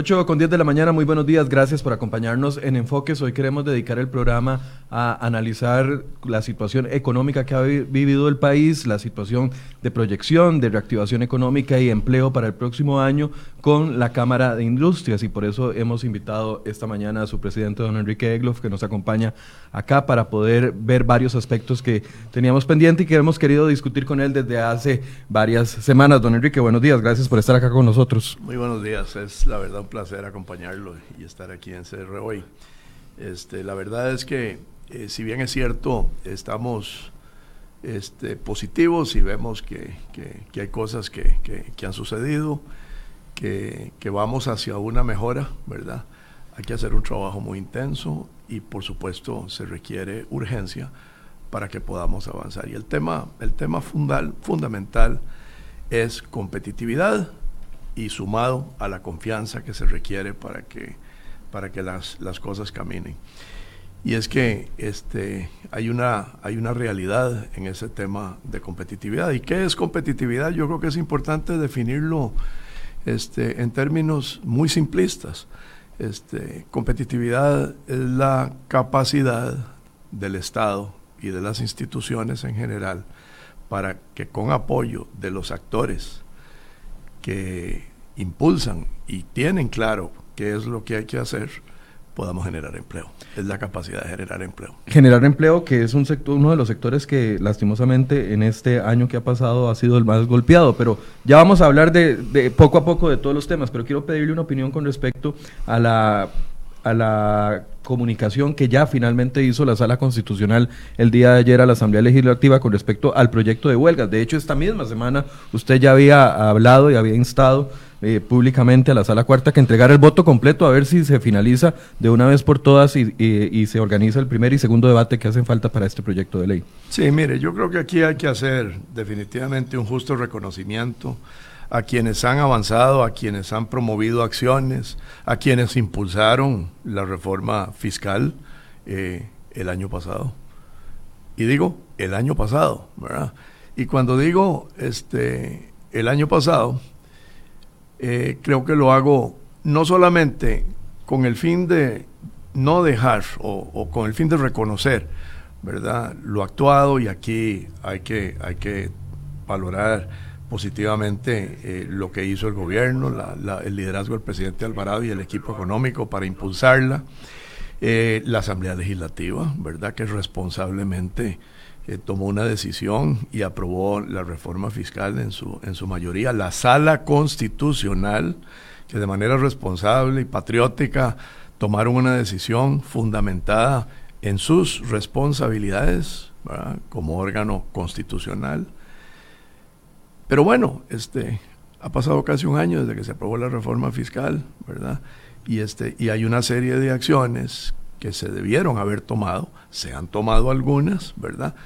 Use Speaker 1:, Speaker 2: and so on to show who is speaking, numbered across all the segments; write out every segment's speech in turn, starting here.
Speaker 1: 8 con 10 de la mañana, muy buenos días, gracias por acompañarnos en Enfoques. Hoy queremos dedicar el programa a analizar la situación económica que ha vivido el país, la situación de proyección, de reactivación económica y empleo para el próximo año con la Cámara de Industrias y por eso hemos invitado esta mañana a su presidente, don Enrique Egloff, que nos acompaña acá para poder ver varios aspectos que teníamos pendiente y que hemos querido discutir con él desde hace varias semanas. Don Enrique, buenos días, gracias por estar acá con nosotros.
Speaker 2: Muy buenos días, es la verdad un placer acompañarlo y estar aquí en CR hoy. Este, la verdad es que, eh, si bien es cierto, estamos este, positivos y vemos que, hay cosas que, han sucedido, que, vamos hacia una mejora, ¿verdad? Hay que hacer un trabajo muy intenso y por supuesto se requiere urgencia para que podamos avanzar. Y el tema, el tema fundal, fundamental es competitividad y sumado a la confianza que se requiere para que, para que las, cosas caminen. Y es que este, hay, una, hay una realidad en ese tema de competitividad. ¿Y qué es competitividad? Yo creo que es importante definirlo este, en términos muy simplistas. Este, competitividad es la capacidad del Estado y de las instituciones en general para que con apoyo de los actores que impulsan y tienen claro qué es lo que hay que hacer, podamos generar empleo. Es la capacidad de generar empleo.
Speaker 1: Generar empleo, que es un sector, uno de los sectores que lastimosamente en este año que ha pasado ha sido el más golpeado, pero ya vamos a hablar de, poco a poco de todos los temas, pero quiero pedirle una opinión con respecto a la a la comunicación que ya finalmente hizo la Sala Constitucional el día de ayer a la Asamblea Legislativa con respecto al proyecto de huelgas. De hecho, esta misma semana usted ya había hablado y había instado eh, públicamente a la Sala Cuarta que entregara el voto completo a ver si se finaliza de una vez por todas y, y se organiza el primer y segundo debate que hacen falta para este proyecto de ley.
Speaker 2: Sí, mire, yo creo que aquí hay que hacer definitivamente un justo reconocimiento a quienes han avanzado, a quienes han promovido acciones, a quienes impulsaron la reforma fiscal eh, el año pasado. Y digo, el año pasado, ¿verdad? Y cuando digo este, el año pasado, eh, creo que lo hago no solamente con el fin de no dejar o, con el fin de reconocer, ¿verdad? Lo actuado y aquí hay que, hay que valorar positivamente eh, lo que hizo el gobierno, el liderazgo del presidente Alvarado y el equipo económico para impulsarla, eh, la Asamblea Legislativa, ¿verdad? Que responsablemente eh, tomó una decisión y aprobó la reforma fiscal en su, en su mayoría, la Sala Constitucional, que de manera responsable y patriótica tomaron una decisión fundamentada en sus responsabilidades como órgano constitucional pero bueno, este, ha pasado casi un año desde que se aprobó la reforma fiscal, ¿verdad? Y, este, y hay una serie de acciones que se debieron haber tomado, se han tomado algunas, ¿verdad?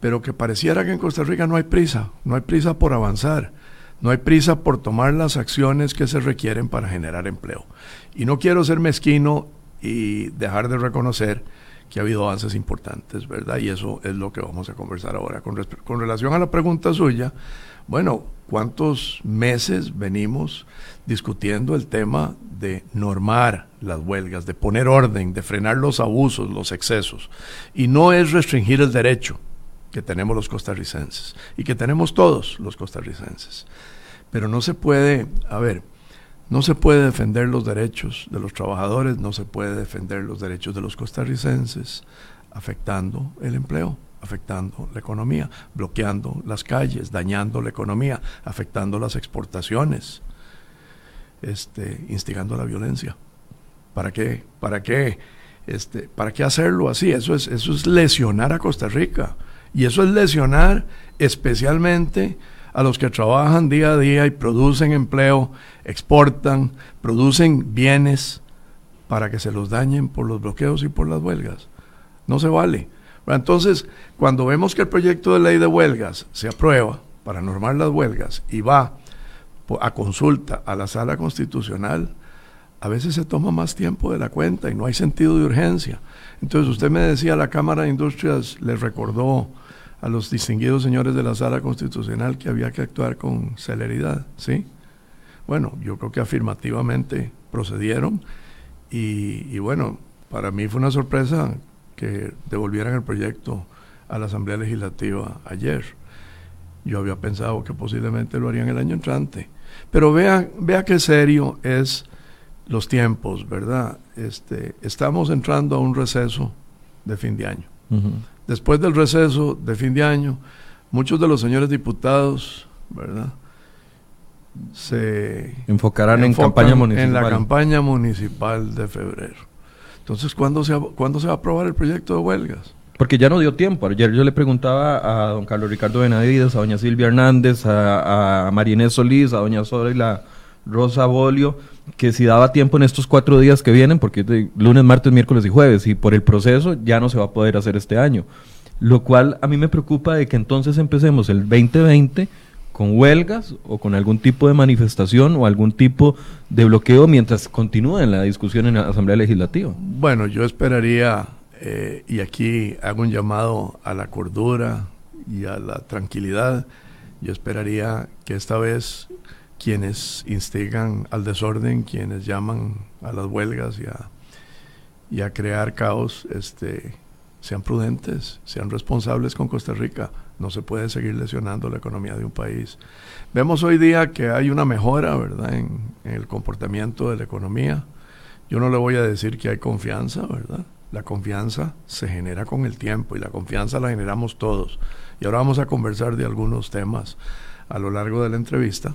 Speaker 2: Pero que pareciera que en Costa Rica no hay prisa, no hay prisa por avanzar, no hay prisa por tomar las acciones que se requieren para generar empleo. Y no quiero ser mezquino y dejar de reconocer que ha habido avances importantes, ¿verdad? Y eso es lo que vamos a conversar ahora. Con, relación a la pregunta suya, bueno, ¿cuántos meses venimos discutiendo el tema de normar las huelgas, de poner orden, de frenar los abusos, los excesos? Y no es restringir el derecho que tenemos los costarricenses y que tenemos todos los costarricenses. Pero no se puede, a ver, no se puede defender los derechos de los trabajadores, no se puede defender los derechos de los costarricenses afectando el empleo afectando la economía, bloqueando las calles, dañando la economía, afectando las exportaciones, este, instigando la violencia. ¿Para qué? ¿Para qué? Este, ¿Para qué hacerlo así? Eso es, eso es lesionar a Costa Rica. Y eso es lesionar especialmente a los que trabajan día a día y producen empleo, exportan, producen bienes para que se los dañen por los bloqueos y por las huelgas. No se vale. Entonces, cuando vemos que el proyecto de ley de huelgas se aprueba para normar las huelgas y va a consulta a la sala constitucional, a veces se toma más tiempo de la cuenta y no hay sentido de urgencia. Entonces usted me decía, la Cámara de Industrias le recordó a los distinguidos señores de la sala constitucional que había que actuar con celeridad, ¿sí? Bueno, yo creo que afirmativamente procedieron y, bueno, para mí fue una sorpresa que devolvieran el proyecto a la Asamblea Legislativa ayer. Yo había pensado que posiblemente lo harían el año entrante. Pero vea, vea qué serio es los tiempos, ¿verdad? Este, estamos entrando a un receso de fin de año. Después del receso de fin de año, muchos de los señores diputados, ¿verdad?
Speaker 1: Se enfocarán en campaña municipal.
Speaker 2: En la campaña municipal de febrero. Entonces, ¿cuándo se, ¿cuándo se va a aprobar el proyecto de huelgas?
Speaker 1: Porque ya no dio tiempo. Ayer yo le preguntaba a don Carlos Ricardo Benavides, a doña Silvia Hernández, a, a Solís, a doña la Rosa Bolio, que si daba tiempo en estos cuatro días que vienen, porque de lunes, martes, miércoles y jueves, y por el proceso ya no se va a poder hacer este año. Lo cual a mí me preocupa de que entonces empecemos el 2020 con huelgas o con algún tipo de manifestación o algún tipo de bloqueo mientras continúe la discusión en la Asamblea Legislativa.
Speaker 2: Bueno, yo esperaría, eh, y aquí hago un llamado a la cordura y a la tranquilidad, yo esperaría que esta vez quienes instigan al desorden, quienes llaman a las huelgas y a, y a crear caos, este, sean prudentes, sean responsables con Costa Rica. No se puede seguir lesionando la economía de un país. Vemos hoy día que hay una mejora, ¿verdad?, en, el comportamiento de la economía. Yo no le voy a decir que hay confianza, ¿verdad? La confianza se genera con el tiempo y la confianza la generamos todos. Y ahora vamos a conversar de algunos temas a lo largo de la entrevista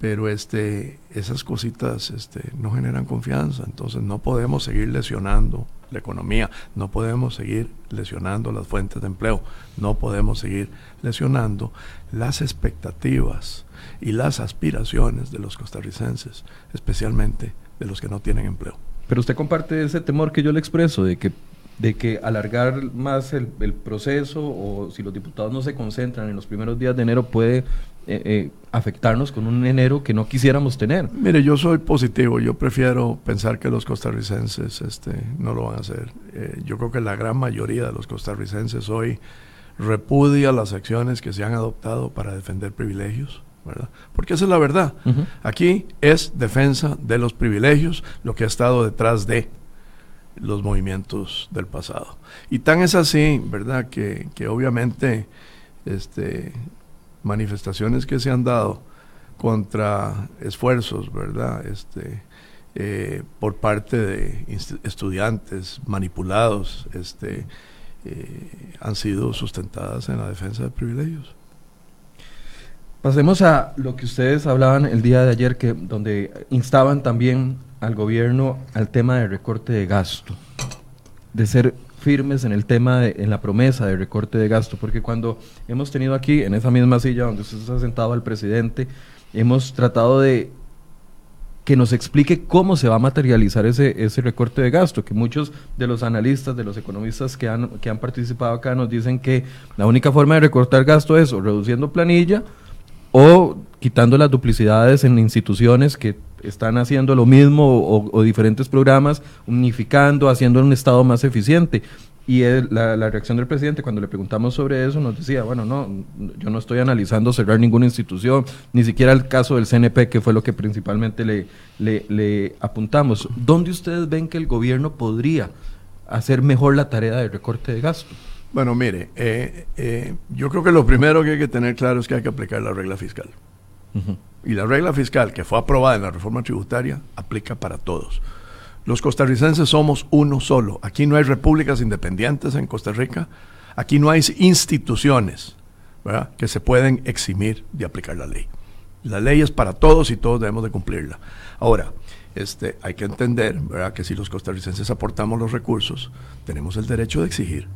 Speaker 2: pero este, esas cositas este, no generan confianza, entonces no podemos seguir lesionando la economía, no podemos seguir lesionando las fuentes de empleo, no podemos seguir lesionando las expectativas y las aspiraciones de los costarricenses, especialmente de los que no tienen empleo.
Speaker 1: Pero usted comparte ese temor que yo le expreso de que de que alargar más el, el, proceso o si los diputados no se concentran en los primeros días de enero puede eh, eh, afectarnos con un enero que no quisiéramos tener.
Speaker 2: Mire, yo soy positivo, yo prefiero pensar que los costarricenses este, no lo van a hacer. Eh, yo creo que la gran mayoría de los costarricenses hoy repudia las acciones que se han adoptado para defender privilegios. ¿verdad? Porque esa es la verdad. Aquí es defensa de los privilegios lo que ha estado detrás de los movimientos del pasado. Y tan es así, ¿verdad? Que, que obviamente este, manifestaciones que se han dado contra esfuerzos, ¿verdad? Este, eh, por parte de estudiantes manipulados, este, eh, han sido sustentadas en la defensa de privilegios.
Speaker 1: Pasemos a lo que ustedes hablaban el día de ayer, que donde instaban también al gobierno al tema de recorte de gasto, de ser firmes en el tema, de, en la promesa de recorte de gasto, porque cuando hemos tenido aquí, en esa misma silla donde usted se ha sentado al presidente, hemos tratado de que nos explique cómo se va a materializar ese, ese recorte de gasto, que muchos de los analistas, de los economistas que han, que han participado acá nos dicen que la única forma de recortar gasto es reduciendo planilla o quitando las duplicidades en instituciones que están haciendo lo mismo o, diferentes programas, unificando, haciendo un Estado más eficiente. Y la, reacción del presidente cuando le preguntamos sobre eso nos decía, bueno, no, yo no estoy analizando cerrar ninguna institución, ni siquiera el caso del CNP, que fue lo que principalmente le, le, apuntamos. ¿Dónde ustedes ven que el gobierno podría hacer mejor la tarea de recorte de gasto?
Speaker 2: Bueno, mire, eh, eh, yo creo que lo primero que hay que tener claro es que hay que aplicar la regla fiscal. Y la regla fiscal que fue aprobada en la reforma tributaria aplica para todos. Los costarricenses somos uno solo. Aquí no hay repúblicas independientes en Costa Rica. Aquí no hay instituciones que se pueden eximir de aplicar la ley. La ley es para todos y todos debemos de cumplirla. Ahora, este, hay que entender ¿verdad? que si los costarricenses aportamos los recursos, tenemos el derecho de exigir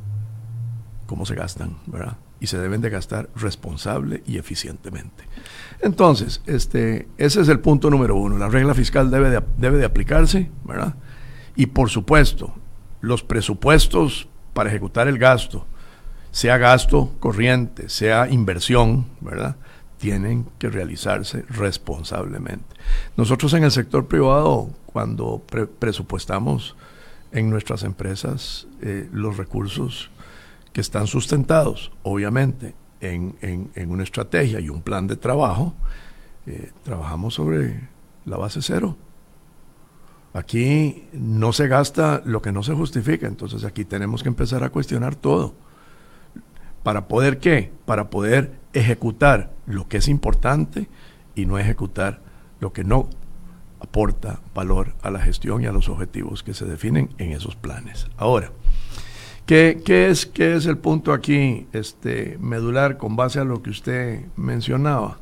Speaker 2: cómo se gastan, ¿verdad? Y se deben de gastar responsable y eficientemente. Entonces, este, ese es el punto número uno. La regla fiscal debe de, debe de aplicarse, ¿verdad? Y por supuesto, los presupuestos para ejecutar el gasto, sea gasto corriente, sea inversión, ¿verdad? Tienen que realizarse responsablemente. Nosotros en el sector privado, cuando presupuestamos en nuestras empresas eh, los recursos que están sustentados, obviamente, en, una estrategia y un plan de trabajo, eh, trabajamos sobre la base cero. Aquí no se gasta lo que no se justifica, entonces aquí tenemos que empezar a cuestionar todo. ¿Para poder qué? Para poder ejecutar lo que es importante y no ejecutar lo que no aporta valor a la gestión y a los objetivos que se definen en esos planes. Ahora, ¿qué, es, qué es el punto aquí este, medular con base a lo que usted mencionaba?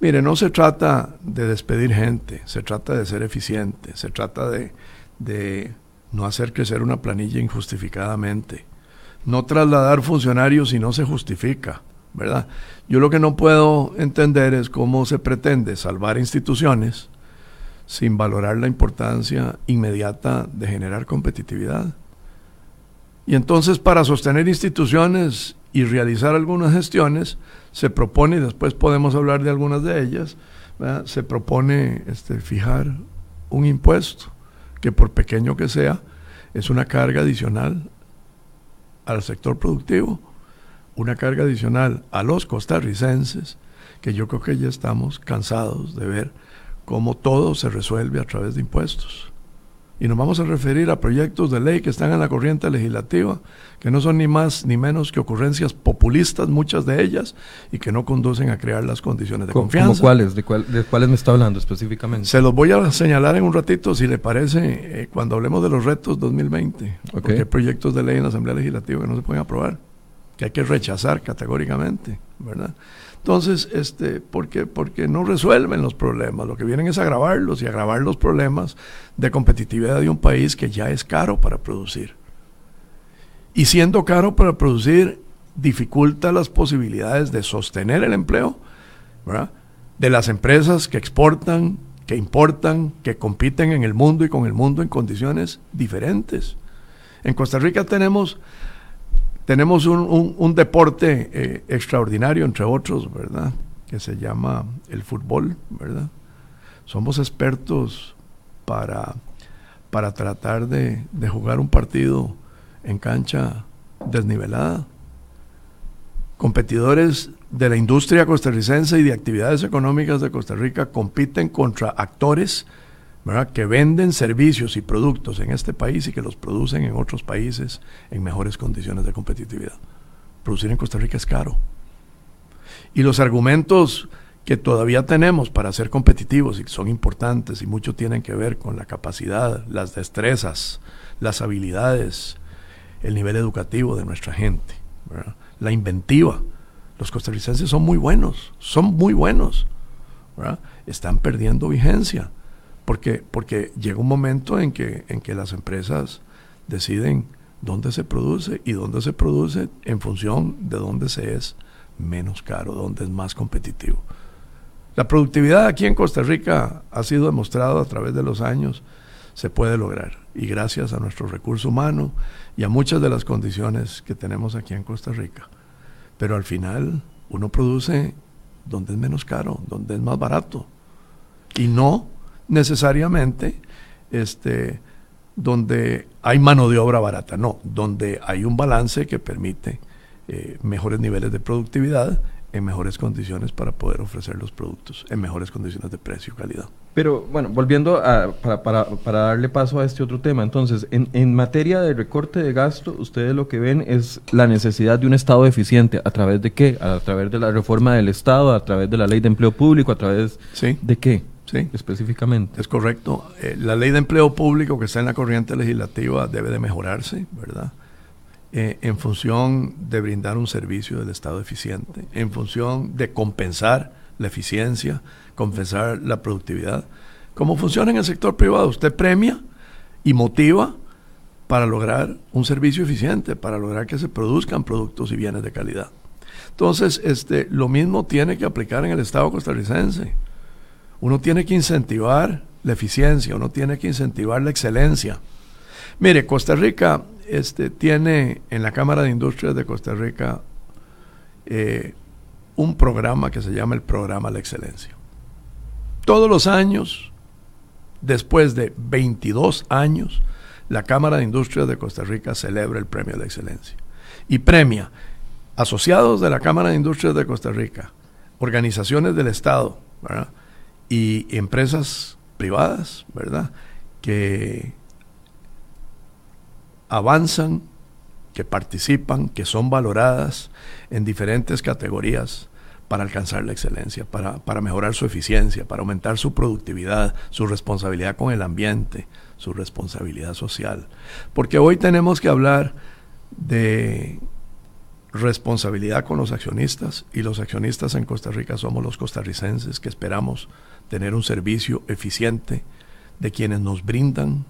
Speaker 2: Mire, no se trata de despedir gente, se trata de ser eficiente, se trata de, de no hacer crecer una planilla injustificadamente, no trasladar funcionarios si no se justifica, ¿verdad? Yo lo que no puedo entender es cómo se pretende salvar instituciones sin valorar la importancia inmediata de generar competitividad. Y entonces para sostener instituciones y realizar algunas gestiones, se propone, y después podemos hablar de algunas de ellas, se propone este, fijar un impuesto que por pequeño que sea, es una carga adicional al sector productivo, una carga adicional a los costarricenses, que yo creo que ya estamos cansados de ver cómo todo se resuelve a través de impuestos. Y nos vamos a referir a proyectos de ley que están en la corriente legislativa, que no son ni más ni menos que ocurrencias populistas, muchas de ellas, y que no conducen a crear las condiciones de confianza. ¿Cómo
Speaker 1: cuáles? ¿De, cuáles me está hablando específicamente?
Speaker 2: Se los voy a señalar en un ratito, si le parece, eh, cuando hablemos de los retos 2020. Porque hay proyectos de ley en la Asamblea Legislativa que no se pueden aprobar, que hay que rechazar categóricamente, ¿verdad? Entonces, este, porque, porque no resuelven los problemas, lo que vienen es agravarlos y agravar los problemas de competitividad de un país que ya es caro para producir. Y siendo caro para producir, dificulta las posibilidades de sostener el empleo de las empresas que exportan, que importan, que compiten en el mundo y con el mundo en condiciones diferentes. En Costa Rica tenemos tenemos un, deporte eh, extraordinario, entre otros, ¿verdad? Que se llama el fútbol, ¿verdad? Somos expertos para, para tratar de, de jugar un partido en cancha desnivelada. Competidores de la industria costarricense y de actividades económicas de Costa Rica compiten contra actores que venden servicios y productos en este país y que los producen en otros países en mejores condiciones de competitividad. Producir en Costa Rica es caro. Y los argumentos que todavía tenemos para ser competitivos y son importantes y mucho tienen que ver con la capacidad, las destrezas, las habilidades, el nivel educativo de nuestra gente, la inventiva. Los costarricenses son muy buenos, son muy buenos. Están perdiendo vigencia porque, porque llega un momento en que, en que las empresas deciden dónde se produce y dónde se produce en función de dónde se es menos caro, dónde es más competitivo. La productividad aquí en Costa Rica ha sido demostrado a través de los años, se puede lograr. Y gracias a nuestro recurso humano y a muchas de las condiciones que tenemos aquí en Costa Rica. Pero al final uno produce donde es menos caro, donde es más barato. Y no necesariamente este, donde hay mano de obra barata, no, donde hay un balance que permite eh, mejores niveles de productividad en mejores condiciones para poder ofrecer los productos, en mejores condiciones de precio y calidad.
Speaker 1: Pero bueno, volviendo a, para, para, para, darle paso a este otro tema, entonces, en, en, materia de recorte de gasto, ustedes lo que ven es la necesidad de un Estado eficiente. ¿A través de qué? A través de la reforma del Estado, a través de la ley de empleo público, a través de qué?
Speaker 2: Sí. Específicamente. Es correcto. Eh, la ley de empleo público que está en la corriente legislativa debe de mejorarse, ¿verdad? Eh, en función de brindar un servicio del Estado eficiente, en función de compensar la eficiencia, compensar la productividad. ¿Cómo funciona en el sector privado? Usted premia y motiva para lograr un servicio eficiente, para lograr que se produzcan productos y bienes de calidad. Entonces, este, lo mismo tiene que aplicar en el Estado costarricense. Uno tiene que incentivar la eficiencia, uno tiene que incentivar la excelencia. Mire, Costa Rica este, tiene en la Cámara de Industrias de Costa Rica eh, un programa que se llama el Programa La Excelencia. Todos los años, después de 22 años, la Cámara de Industrias de Costa Rica celebra el Premio de la Excelencia y premia asociados de la Cámara de Industrias de Costa Rica, organizaciones del Estado, ¿verdad? Y empresas privadas, ¿verdad? Que avanzan, que participan, que son valoradas en diferentes categorías para alcanzar la excelencia, para, para, mejorar su eficiencia, para aumentar su productividad, su responsabilidad con el ambiente, su responsabilidad social. Porque hoy tenemos que hablar de responsabilidad con los accionistas y los accionistas en Costa Rica somos los costarricenses que esperamos tener un servicio eficiente de quienes nos brindan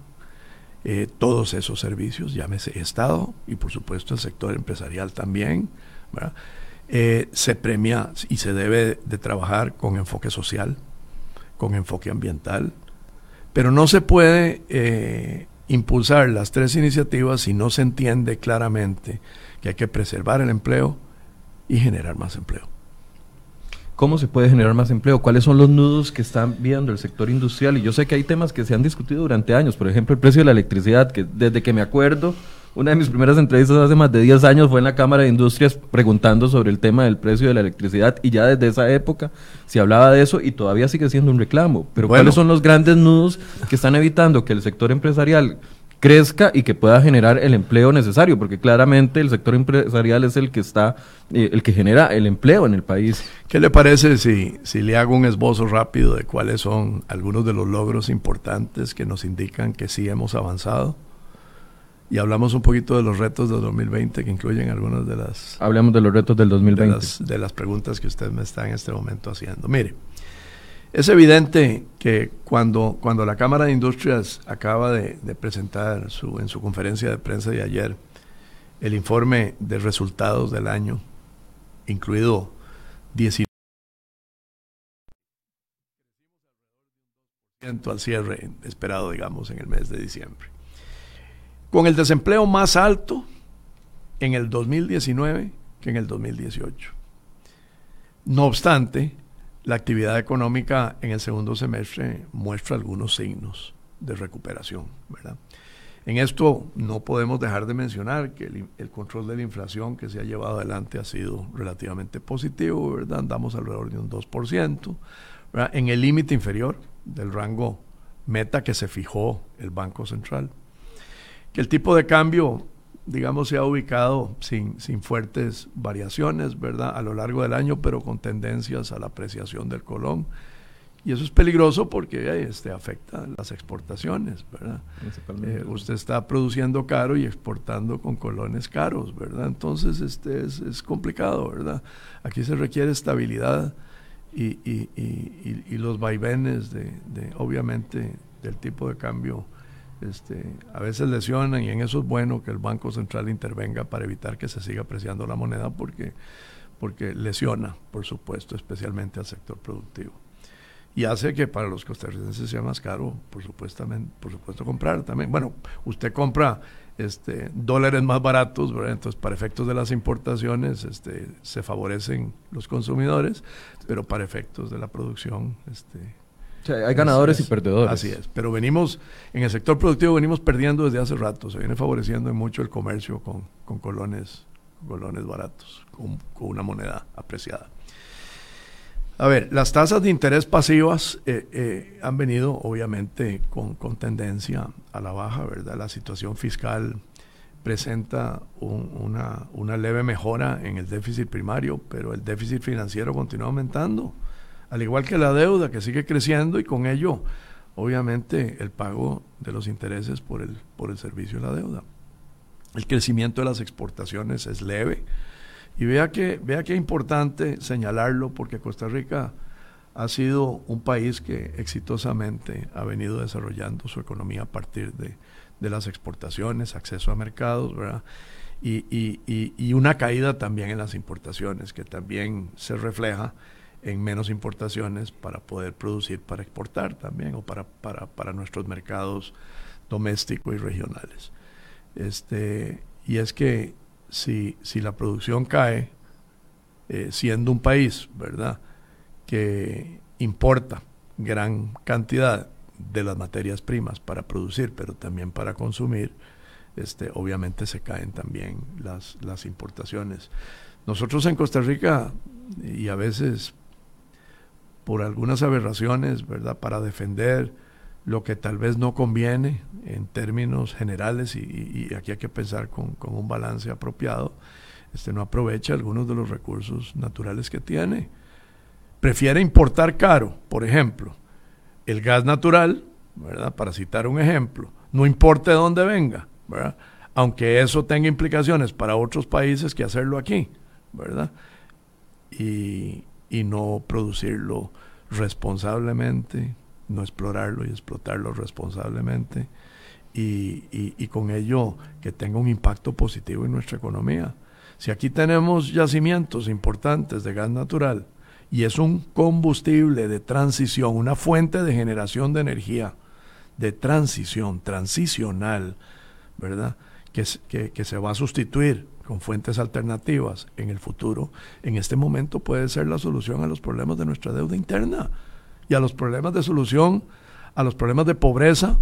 Speaker 2: eh, todos esos servicios, llámese Estado y por supuesto el sector empresarial también. Eh, se premia y se debe de trabajar con enfoque social, con enfoque ambiental, pero no se puede eh, impulsar las tres iniciativas si no se entiende claramente que hay que preservar el empleo y generar más empleo.
Speaker 1: ¿Cómo se puede generar más empleo? ¿Cuáles son los nudos que están viendo el sector industrial? Y yo sé que hay temas que se han discutido durante años, por ejemplo, el precio de la electricidad, que desde que me acuerdo, una de mis primeras entrevistas hace más de 10 años fue en la Cámara de Industrias preguntando sobre el tema del precio de la electricidad y ya desde esa época se hablaba de eso y todavía sigue siendo un reclamo. Pero ¿cuáles son los grandes nudos que están evitando que el sector empresarial crezca y que pueda generar el empleo necesario, porque claramente el sector empresarial es el que está, eh, el que genera el empleo en el país.
Speaker 2: ¿Qué le parece si, si le hago un esbozo rápido de cuáles son algunos de los logros importantes que nos indican que sí hemos avanzado? Y hablamos un poquito de los retos de 2020 que incluyen algunas de las...
Speaker 1: Hablemos de los retos del 2020.
Speaker 2: De las, de las preguntas que usted me está en este momento haciendo. Mire, es evidente que cuando, cuando la Cámara de Industrias acaba de, presentar su, en su conferencia de prensa de ayer el informe de resultados del año, incluido 19 al cierre esperado, digamos, en el mes de diciembre. Con el desempleo más alto en el 2019 que en el 2018. No obstante, la actividad económica en el segundo semestre muestra algunos signos de recuperación, ¿verdad? En esto no podemos dejar de mencionar que el, control de la inflación que se ha llevado adelante ha sido relativamente positivo, ¿verdad? Andamos alrededor de un 2%, en el límite inferior del rango meta que se fijó el Banco Central. Que el tipo de cambio digamos, se ha ubicado sin, sin fuertes variaciones, ¿verdad? A lo largo del año, pero con tendencias a la apreciación del colón. Y eso es peligroso porque este, afecta las exportaciones, ¿verdad? Eh, usted está produciendo caro y exportando con colones caros, ¿verdad? Entonces este es, es complicado, ¿verdad? Aquí se requiere estabilidad y, y, y, y los vaivenes de, de, obviamente, del tipo de cambio este, a veces lesionan y en eso es bueno que el Banco Central intervenga para evitar que se siga apreciando la moneda porque, porque lesiona, por supuesto, especialmente al sector productivo. Y hace que para los costarricenses sea más caro, por, supuestamente, por supuesto, comprar también. Bueno, usted compra este, dólares más baratos, entonces para efectos de las importaciones este, se favorecen los consumidores, pero para efectos de la producción este,
Speaker 1: hay ganadores y perdedores.
Speaker 2: Así es, pero venimos, en el sector productivo venimos perdiendo desde hace rato, se viene favoreciendo mucho el comercio con, con colones, colones baratos, con, una moneda apreciada. A ver, las tasas de interés pasivas eh, eh, han venido obviamente con, con, tendencia a la baja, ¿verdad? La situación fiscal presenta una, una leve mejora en el déficit primario, pero el déficit financiero continúa aumentando al igual que la deuda que sigue creciendo y con ello, obviamente, el pago de los intereses por el, por el servicio de la deuda. El crecimiento de las exportaciones es leve. Y vea que, vea que es importante señalarlo porque Costa Rica ha sido un país que exitosamente ha venido desarrollando su economía a partir de, de las exportaciones, acceso a mercados, ¿verdad? Y, y, y, y, una caída también en las importaciones, que también se refleja en menos importaciones para poder producir para exportar también o para, para, para nuestros mercados domésticos y regionales. Este, y es que si, si la producción cae, eh, siendo un país, ¿verdad?, que importa gran cantidad de las materias primas para producir, pero también para consumir, este, obviamente se caen también las, las importaciones. Nosotros en Costa Rica, y a veces por algunas aberraciones, ¿verdad? Para defender lo que tal vez no conviene en términos generales y, aquí hay que pensar con, un balance apropiado, este no aprovecha algunos de los recursos naturales que tiene. Prefiere importar caro, por ejemplo, el gas natural, ¿verdad? Para citar un ejemplo, no importa de dónde venga, ¿verdad? Aunque eso tenga implicaciones para otros países que hacerlo aquí, ¿verdad? Y, y no producirlo responsablemente, no explorarlo y explotarlo responsablemente y, y, con ello que tenga un impacto positivo en nuestra economía. Si aquí tenemos yacimientos importantes de gas natural y es un combustible de transición, una fuente de generación de energía, de transición, transicional, ¿verdad? Que, que, que se va a sustituir con fuentes alternativas en el futuro, en este momento puede ser la solución a los problemas de nuestra deuda interna y a los problemas de solución, a los problemas de pobreza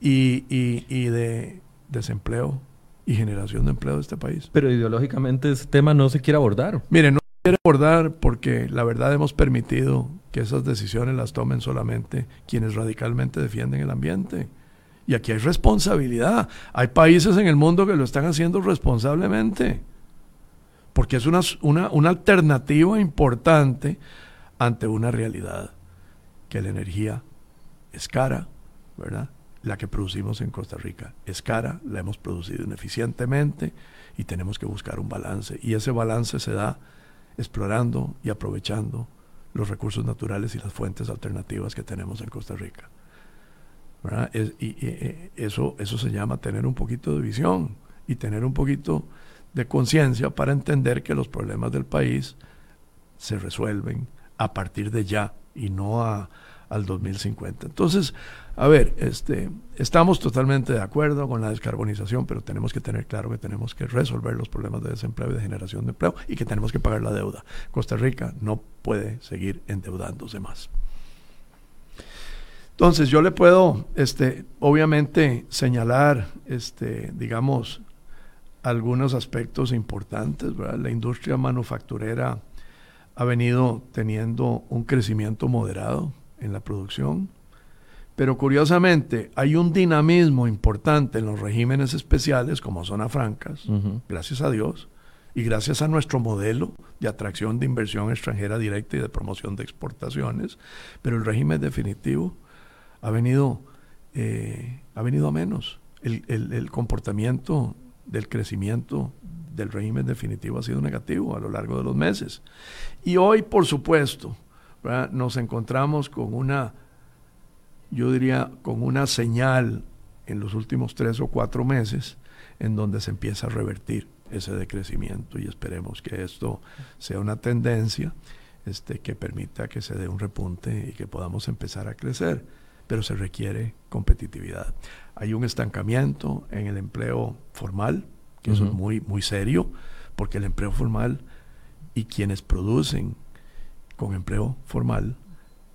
Speaker 2: Y, y, de desempleo y generación de empleo de este país.
Speaker 1: Pero ideológicamente ese tema no se quiere abordar.
Speaker 2: Mire, no se quiere abordar porque la verdad hemos permitido que esas decisiones las tomen solamente quienes radicalmente defienden el ambiente. Y aquí hay responsabilidad. Hay países en el mundo que lo están haciendo responsablemente. Porque es una, una, una alternativa importante ante una realidad que la energía es cara, ¿verdad? La que producimos en Costa Rica es cara, la hemos producido ineficientemente y tenemos que buscar un balance. Y ese balance se da explorando y aprovechando los recursos naturales y las fuentes alternativas que tenemos en Costa Rica. Y, eso, eso se llama tener un poquito de visión y tener un poquito de conciencia para entender que los problemas del país se resuelven a partir de ya y no a, al 2050. Entonces, a ver, este, estamos totalmente de acuerdo con la descarbonización, pero tenemos que tener claro que tenemos que resolver los problemas de desempleo y de generación de empleo y que tenemos que pagar la deuda. Costa Rica no puede seguir endeudándose más. Entonces, yo le puedo, este, obviamente, señalar, este, digamos, algunos aspectos importantes, ¿verdad? La industria manufacturera ha venido teniendo un crecimiento moderado en la producción, pero curiosamente hay un dinamismo importante en los regímenes especiales como zona francas, gracias a Dios, y gracias a nuestro modelo de atracción de inversión extranjera directa y de promoción de exportaciones, pero el régimen definitivo ha venido, eh, ha venido a menos. El, comportamiento del crecimiento del régimen definitivo ha sido negativo a lo largo de los meses. Y hoy, por supuesto, nos encontramos con una, yo diría, con una señal en los últimos tres o cuatro meses en donde se empieza a revertir ese decrecimiento y esperemos que esto sea una tendencia este, que permita que se dé un repunte y que podamos empezar a crecer, pero se requiere competitividad. Hay un estancamiento en el empleo formal, que eso es muy, muy serio, porque el empleo formal y quienes producen con empleo formal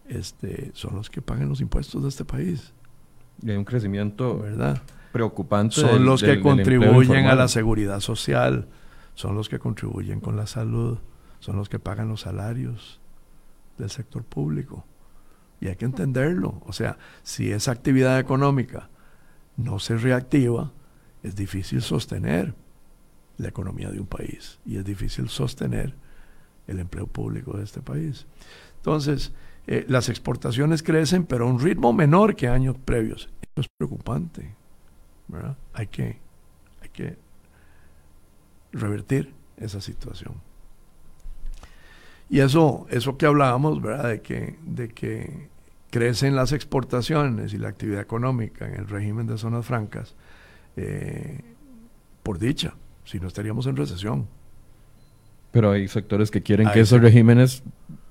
Speaker 2: este, son los que pagan los impuestos de este país.
Speaker 1: Y hay un crecimiento ¿verdad? preocupante.
Speaker 2: Son los que contribuyen a la seguridad social, son los que contribuyen con la salud, son los que pagan los salarios del sector público. Y hay que entenderlo. O sea, si esa actividad económica no se reactiva, es difícil sostener la economía de un país y es difícil sostener el empleo público de este país. Entonces, eh, las exportaciones crecen, pero a un ritmo menor que años previos. Eso es preocupante. Hay, que, hay que revertir esa situación. Y eso, eso que hablábamos, ¿verdad? De que, de que crecen las exportaciones y la actividad económica en el régimen de zonas francas, eh, por dicha, si no estaríamos en recesión.
Speaker 1: Pero hay sectores que quieren que esos regímenes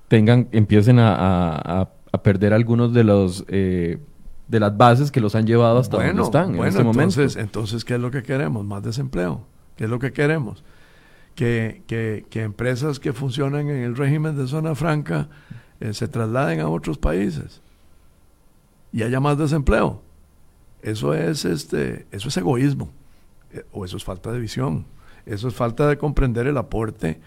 Speaker 1: tengan, empiecen a, perder algunos de los eh, de las bases que los han llevado hasta donde están en este
Speaker 2: momento. Entonces, ¿qué es lo que queremos? Más desempleo. ¿Qué es lo que queremos? Que, que, que empresas que funcionan en el régimen de zona franca eh, se trasladen a otros países y haya más desempleo. Eso es este, eso es egoísmo. Eh, o eso es falta de visión, eso es falta de comprender el aporte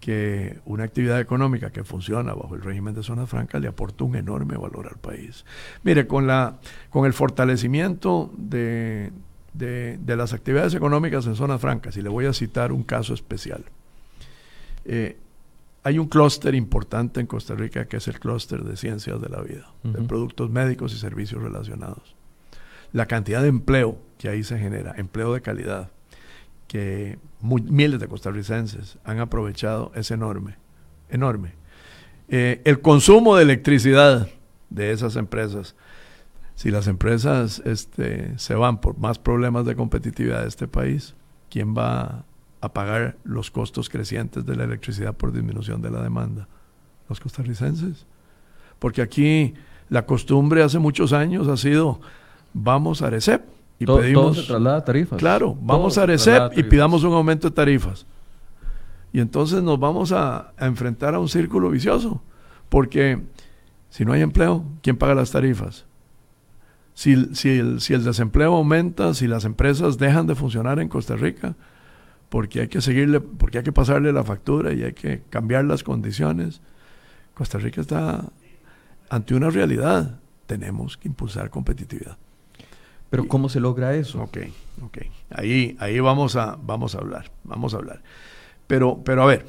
Speaker 2: que una actividad económica que funciona bajo el régimen de zona franca le aporta un enorme valor al país. Mire, con, la, con el fortalecimiento de, de, las actividades económicas en zonas francas, y le voy a citar un caso especial. Eh, hay un clúster importante en Costa Rica que es el clúster de ciencias de la vida, de productos médicos y servicios relacionados. La cantidad de empleo que ahí se genera, empleo de calidad, que miles de costarricenses han aprovechado es enorme, enorme. Eh, el consumo de electricidad de esas empresas, si las empresas este, se van por más problemas de competitividad de este país, ¿quién va a pagar los costos crecientes de la electricidad por disminución de la demanda? Los costarricenses. Porque aquí la costumbre hace muchos años ha sido, vamos a RECEP y pedimos...
Speaker 1: se traslada tarifas.
Speaker 2: Claro, vamos a RECEP y pidamos un aumento de tarifas. Y entonces nos vamos a, enfrentar a un círculo vicioso, porque si no hay empleo, ¿quién paga las tarifas? Si, si, el, si el desempleo aumenta, si las empresas dejan de funcionar en Costa Rica, porque hay que seguirle, porque hay que pasarle la factura y hay que cambiar las condiciones. Costa Rica está ante una realidad. Tenemos que impulsar competitividad.
Speaker 1: Pero ¿cómo se logra eso?
Speaker 2: Ok, ok. Ahí, ahí vamos a, vamos a hablar, vamos a hablar. Pero, pero a ver,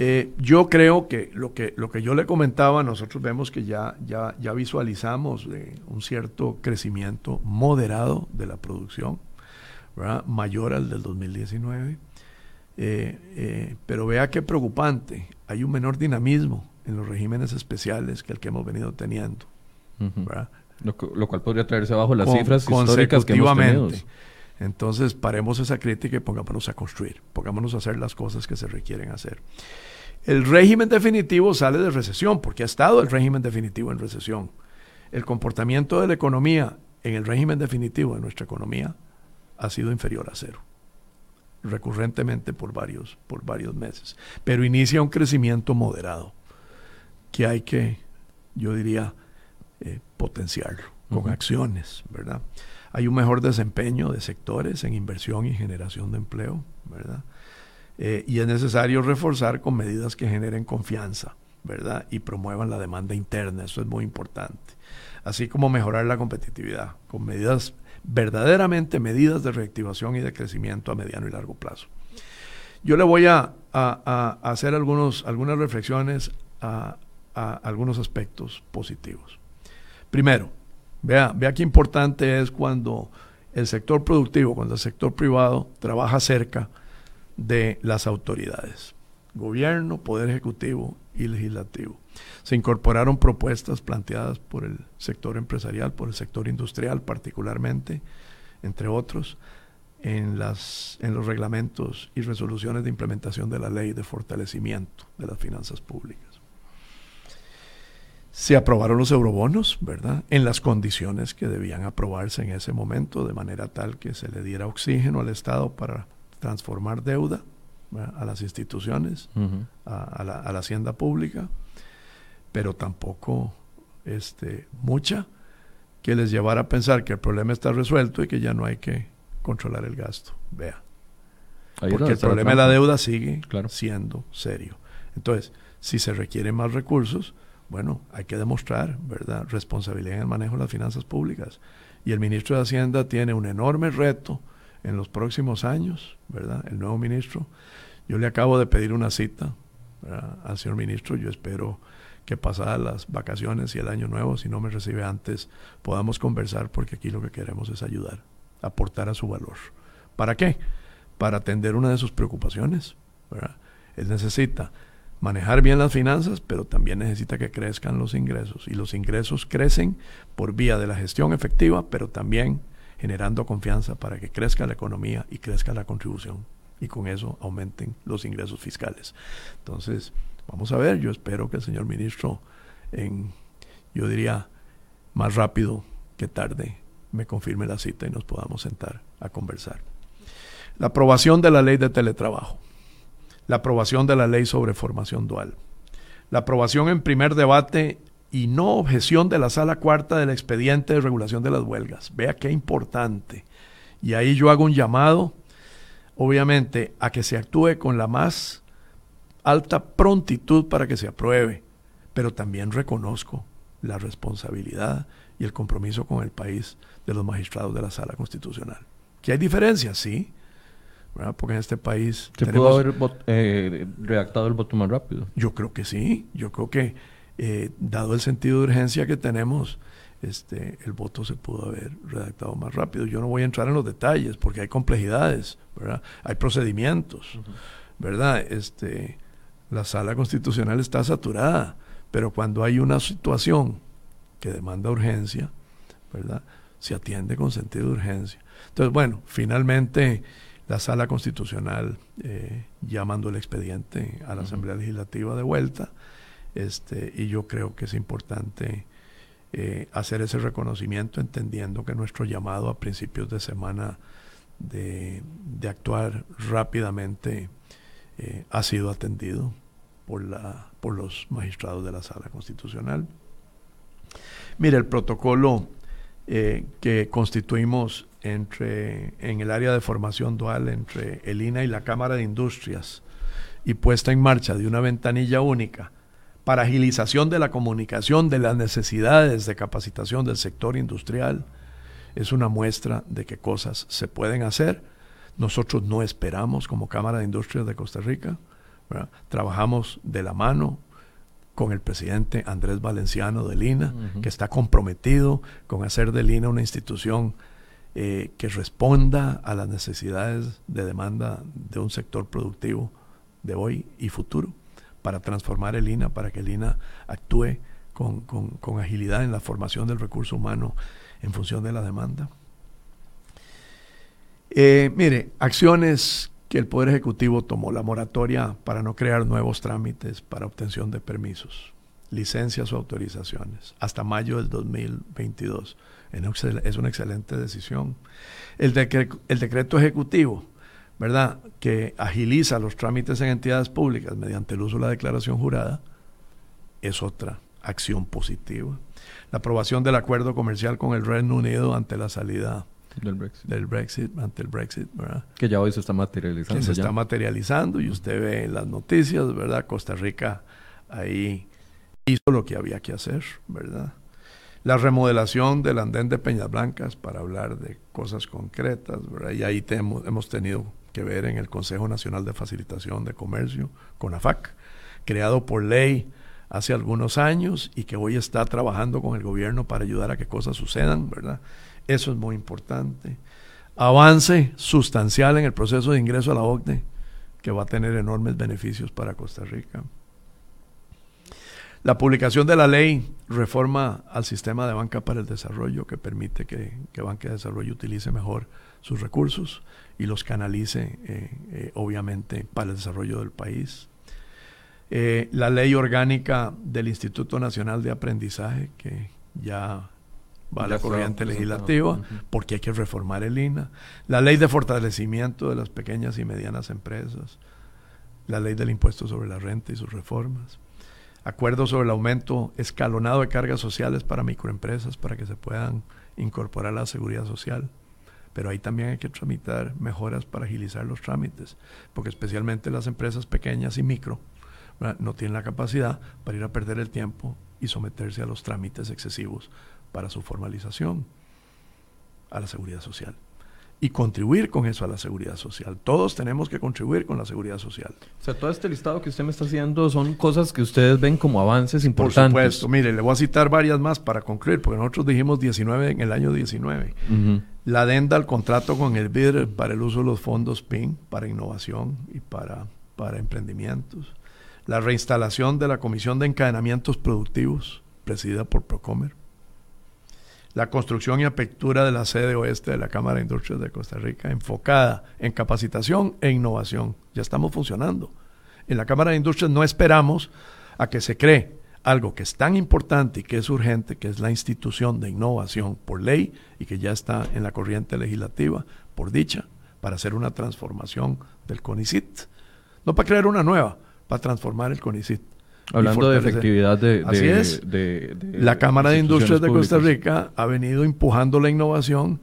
Speaker 2: eh, yo creo que lo, que lo que yo le comentaba, nosotros vemos que ya, ya, ya visualizamos eh, un cierto crecimiento moderado de la producción, mayor al del 2019. Eh, pero vea qué preocupante, hay un menor dinamismo en los regímenes especiales que el que hemos venido teniendo.
Speaker 1: Lo, cual podría traerse abajo las cifras históricas que hemos tenido.
Speaker 2: Entonces, paremos esa crítica y pongámonos a construir, pongámonos a hacer las cosas que se requieren hacer. El régimen definitivo sale de recesión, porque ha estado el régimen definitivo en recesión. El comportamiento de la economía en el régimen definitivo de nuestra economía ha sido inferior a cero, recurrentemente por varios, por varios meses. Pero inicia un crecimiento moderado, que hay que, yo diría, eh, potenciarlo con acciones, ¿verdad? Hay un mejor desempeño de sectores en inversión y generación de empleo, ¿verdad? Eh, y es necesario reforzar con medidas que generen confianza, ¿verdad? Y promuevan la demanda interna, eso es muy importante. Así como mejorar la competitividad, con medidas, verdaderamente medidas de reactivación y de crecimiento a mediano y largo plazo. Yo le voy a, hacer algunos, algunas reflexiones a algunos aspectos positivos. Primero, vea, vea qué importante es cuando el sector productivo, cuando el sector privado trabaja cerca de las autoridades, gobierno, poder ejecutivo y legislativo. Se incorporaron propuestas planteadas por el sector empresarial, por el sector industrial particularmente, entre otros, en, las, en los reglamentos y resoluciones de implementación de la ley de fortalecimiento de las finanzas públicas. Se aprobaron los eurobonos, ¿verdad? En las condiciones que debían aprobarse en ese momento, de manera tal que se le diera oxígeno al Estado para transformar deuda a las instituciones, a, la, hacienda pública, pero tampoco este, mucha que les llevara a pensar que el problema está resuelto y que ya no hay que controlar el gasto. Vea. Porque el problema de la deuda sigue siendo serio. Entonces, si se requieren más recursos, bueno, hay que demostrar, ¿verdad?, responsabilidad en el manejo de las finanzas públicas. Y el ministro de Hacienda tiene un enorme reto en los próximos años, ¿verdad? El nuevo ministro. Yo le acabo de pedir una cita al señor ministro. Yo espero que pasadas las vacaciones y el año nuevo, si no me recibe antes, podamos conversar porque aquí lo que queremos es ayudar, aportar a su valor. ¿Para qué? Para atender una de sus preocupaciones. ¿verdad? Él necesita manejar bien las finanzas, pero también necesita que crezcan los ingresos. Y los ingresos crecen por vía de la gestión efectiva, pero también generando confianza para que crezca la economía y crezca la contribución. Y con eso aumenten los ingresos fiscales. Entonces, vamos a ver, yo espero que el señor ministro, en, yo diría, más rápido que tarde, me confirme la cita y nos podamos sentar a conversar. La aprobación de la ley de teletrabajo la aprobación de la ley sobre formación dual, la aprobación en primer debate y no objeción de la sala cuarta del expediente de regulación de las huelgas. Vea qué importante. Y ahí yo hago un llamado, obviamente, a que se actúe con la más alta prontitud para que se apruebe, pero también reconozco la responsabilidad y el compromiso con el país de los magistrados de la Sala Constitucional. ¿Que hay diferencias? Sí, porque en este país...
Speaker 1: ¿Se pudo haber eh, redactado el voto más rápido?
Speaker 2: Yo creo que sí, yo creo que eh, dado el sentido de urgencia que tenemos, este, el voto se pudo haber redactado más rápido. Yo no voy a entrar en los detalles porque hay complejidades, ¿verdad? Hay procedimientos, ¿verdad? Este, la sala constitucional está saturada, pero cuando hay una situación que demanda urgencia, ¿verdad? Se atiende con sentido de urgencia. Entonces, bueno, finalmente la sala constitucional eh, llamando el expediente a la Asamblea Legislativa de vuelta, este, y yo creo que es importante eh, hacer ese reconocimiento entendiendo que nuestro llamado a principios de semana de, actuar rápidamente eh, ha sido atendido por, la, por los magistrados de la sala constitucional. Mire, el protocolo eh, que constituimos entre, en el área de formación dual entre el INA y la Cámara de Industrias y puesta en marcha de una ventanilla única para agilización de la comunicación de las necesidades de capacitación del sector industrial, es una muestra de que cosas se pueden hacer. Nosotros no esperamos como Cámara de Industrias de Costa Rica, trabajamos de la mano con el presidente Andrés Valenciano de Lina, que está comprometido con hacer de Lina una institución eh, que responda a las necesidades de demanda de un sector productivo de hoy y futuro para transformar el INA, para que el INA actúe con, agilidad en la formación del recurso humano en función de la demanda. Eh, mire, acciones que el Poder Ejecutivo tomó, la moratoria para no crear nuevos trámites para obtención de permisos, licencias o autorizaciones, hasta mayo del 2022. Es una excelente decisión. El, el decreto ejecutivo ¿verdad?, que agiliza los trámites en entidades públicas mediante el uso de la declaración jurada, es otra acción positiva. La aprobación del acuerdo comercial con el Reino Unido ante la salida del Brexit, ante el Brexit, ¿verdad?
Speaker 1: Que ya hoy se está materializando.
Speaker 2: Que se está materializando y usted ve en las noticias, ¿verdad? Costa Rica ahí hizo lo que había que hacer, ¿verdad? La remodelación del andén de Peñas Blancas, para hablar de cosas concretas, ¿verdad? Y ahí hemos tenido que ver en el Consejo Nacional de Facilitación de Comercio, CONAFAC, creado por ley hace algunos años y que hoy está trabajando con el gobierno para ayudar a que cosas sucedan, ¿verdad? Eso es muy importante. Avance sustancial en el proceso de ingreso a la OCDE, que va a tener enormes beneficios para Costa Rica. La publicación de la ley reforma al sistema de banca para el desarrollo que permite que, que Banca de Desarrollo utilice mejor sus recursos y los canalice, eh, eh, obviamente, para el desarrollo del país. Eh, la ley orgánica del Instituto Nacional de Aprendizaje, que ya va a la corriente legislativa, porque hay que reformar el INA. La ley de fortalecimiento de las pequeñas y medianas empresas. La ley del impuesto sobre la renta y sus reformas. Acuerdo sobre el aumento escalonado de cargas sociales para microempresas para que se puedan incorporar a la seguridad social pero ahí también hay que tramitar mejoras para agilizar los trámites, porque especialmente las empresas pequeñas y micro no tienen la capacidad para ir a perder el tiempo y someterse a los trámites excesivos para su formalización a la seguridad social y contribuir con eso a la seguridad social. Todos tenemos que contribuir con la seguridad social.
Speaker 1: O sea, todo este listado que usted me está haciendo son cosas que ustedes ven como avances importantes.
Speaker 2: Por supuesto. Mire, le voy a citar varias más para concluir, porque nosotros dijimos 19 en el año 19. La adenda al contrato con el BID para el uso de los fondos PIN para innovación y para, para emprendimientos. La reinstalación de la Comisión de Encadenamientos Productivos, presidida por Procomer la construcción y apertura de la sede oeste de la Cámara de Industrias de Costa Rica, enfocada en capacitación e innovación. Ya estamos funcionando. En la Cámara de Industrias no esperamos a que se cree algo que es tan importante y que es urgente, que es la institución de innovación por ley y que ya está en la corriente legislativa, por dicha, para hacer una transformación del CONICIT. No para crear una nueva, para transformar el CONICIT.
Speaker 1: Hablando de efectividad de,
Speaker 2: la Cámara de Industrias de Costa Rica ha venido empujando la innovación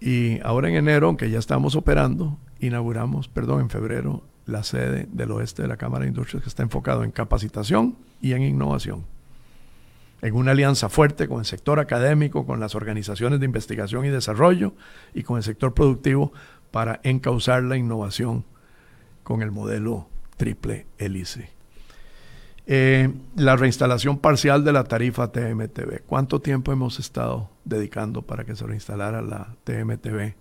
Speaker 2: y ahora en enero, aunque ya estamos operando, inauguramos, perdón, en febrero, la sede del oeste de la Cámara de Industrias que está enfocado en capacitación y en innovación. En una alianza fuerte con el sector académico, con las organizaciones de investigación y desarrollo y con el sector productivo para encauzar la innovación con el modelo triple hélice. Eh, la reinstalación parcial de la tarifa TMTV. ¿Cuánto tiempo hemos estado dedicando para que se reinstalara la TMTV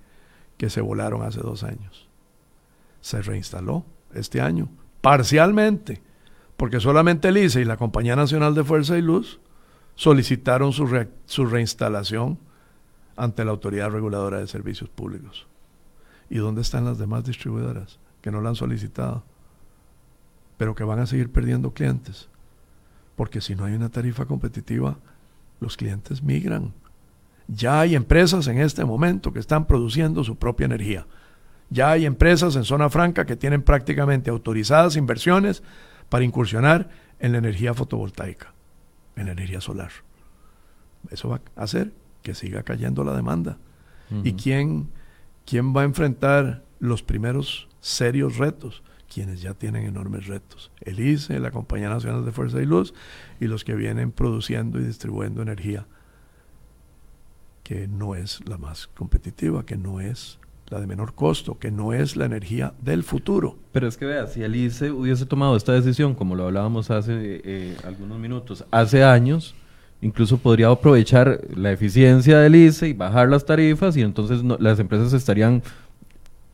Speaker 2: que se volaron hace dos años? Se reinstaló este año, parcialmente, porque solamente el ICE y la Compañía Nacional de Fuerza y Luz solicitaron su, su reinstalación ante la Autoridad Reguladora de Servicios Públicos. ¿Y dónde están las demás distribuidoras que no la han solicitado? Pero que van a seguir perdiendo clientes. Porque si no hay una tarifa competitiva, los clientes migran. Ya hay empresas en este momento que están produciendo su propia energía. Ya hay empresas en zona franca que tienen prácticamente autorizadas inversiones para incursionar en la energía fotovoltaica, en la energía solar. Eso va a hacer que siga cayendo la demanda. ¿Y quién, quién va a enfrentar los primeros serios retos? Quienes ya tienen enormes retos. El ICE, la Compañía Nacional de Fuerza y Luz, y los que vienen produciendo y distribuyendo energía que no es la más competitiva, que no es la de menor costo, que no es la energía del futuro.
Speaker 1: Pero es que vea, si el ICE hubiese tomado esta decisión, como lo hablábamos hace eh, algunos minutos, hace años, incluso podría aprovechar la eficiencia del ICE y bajar las tarifas y entonces las empresas estarían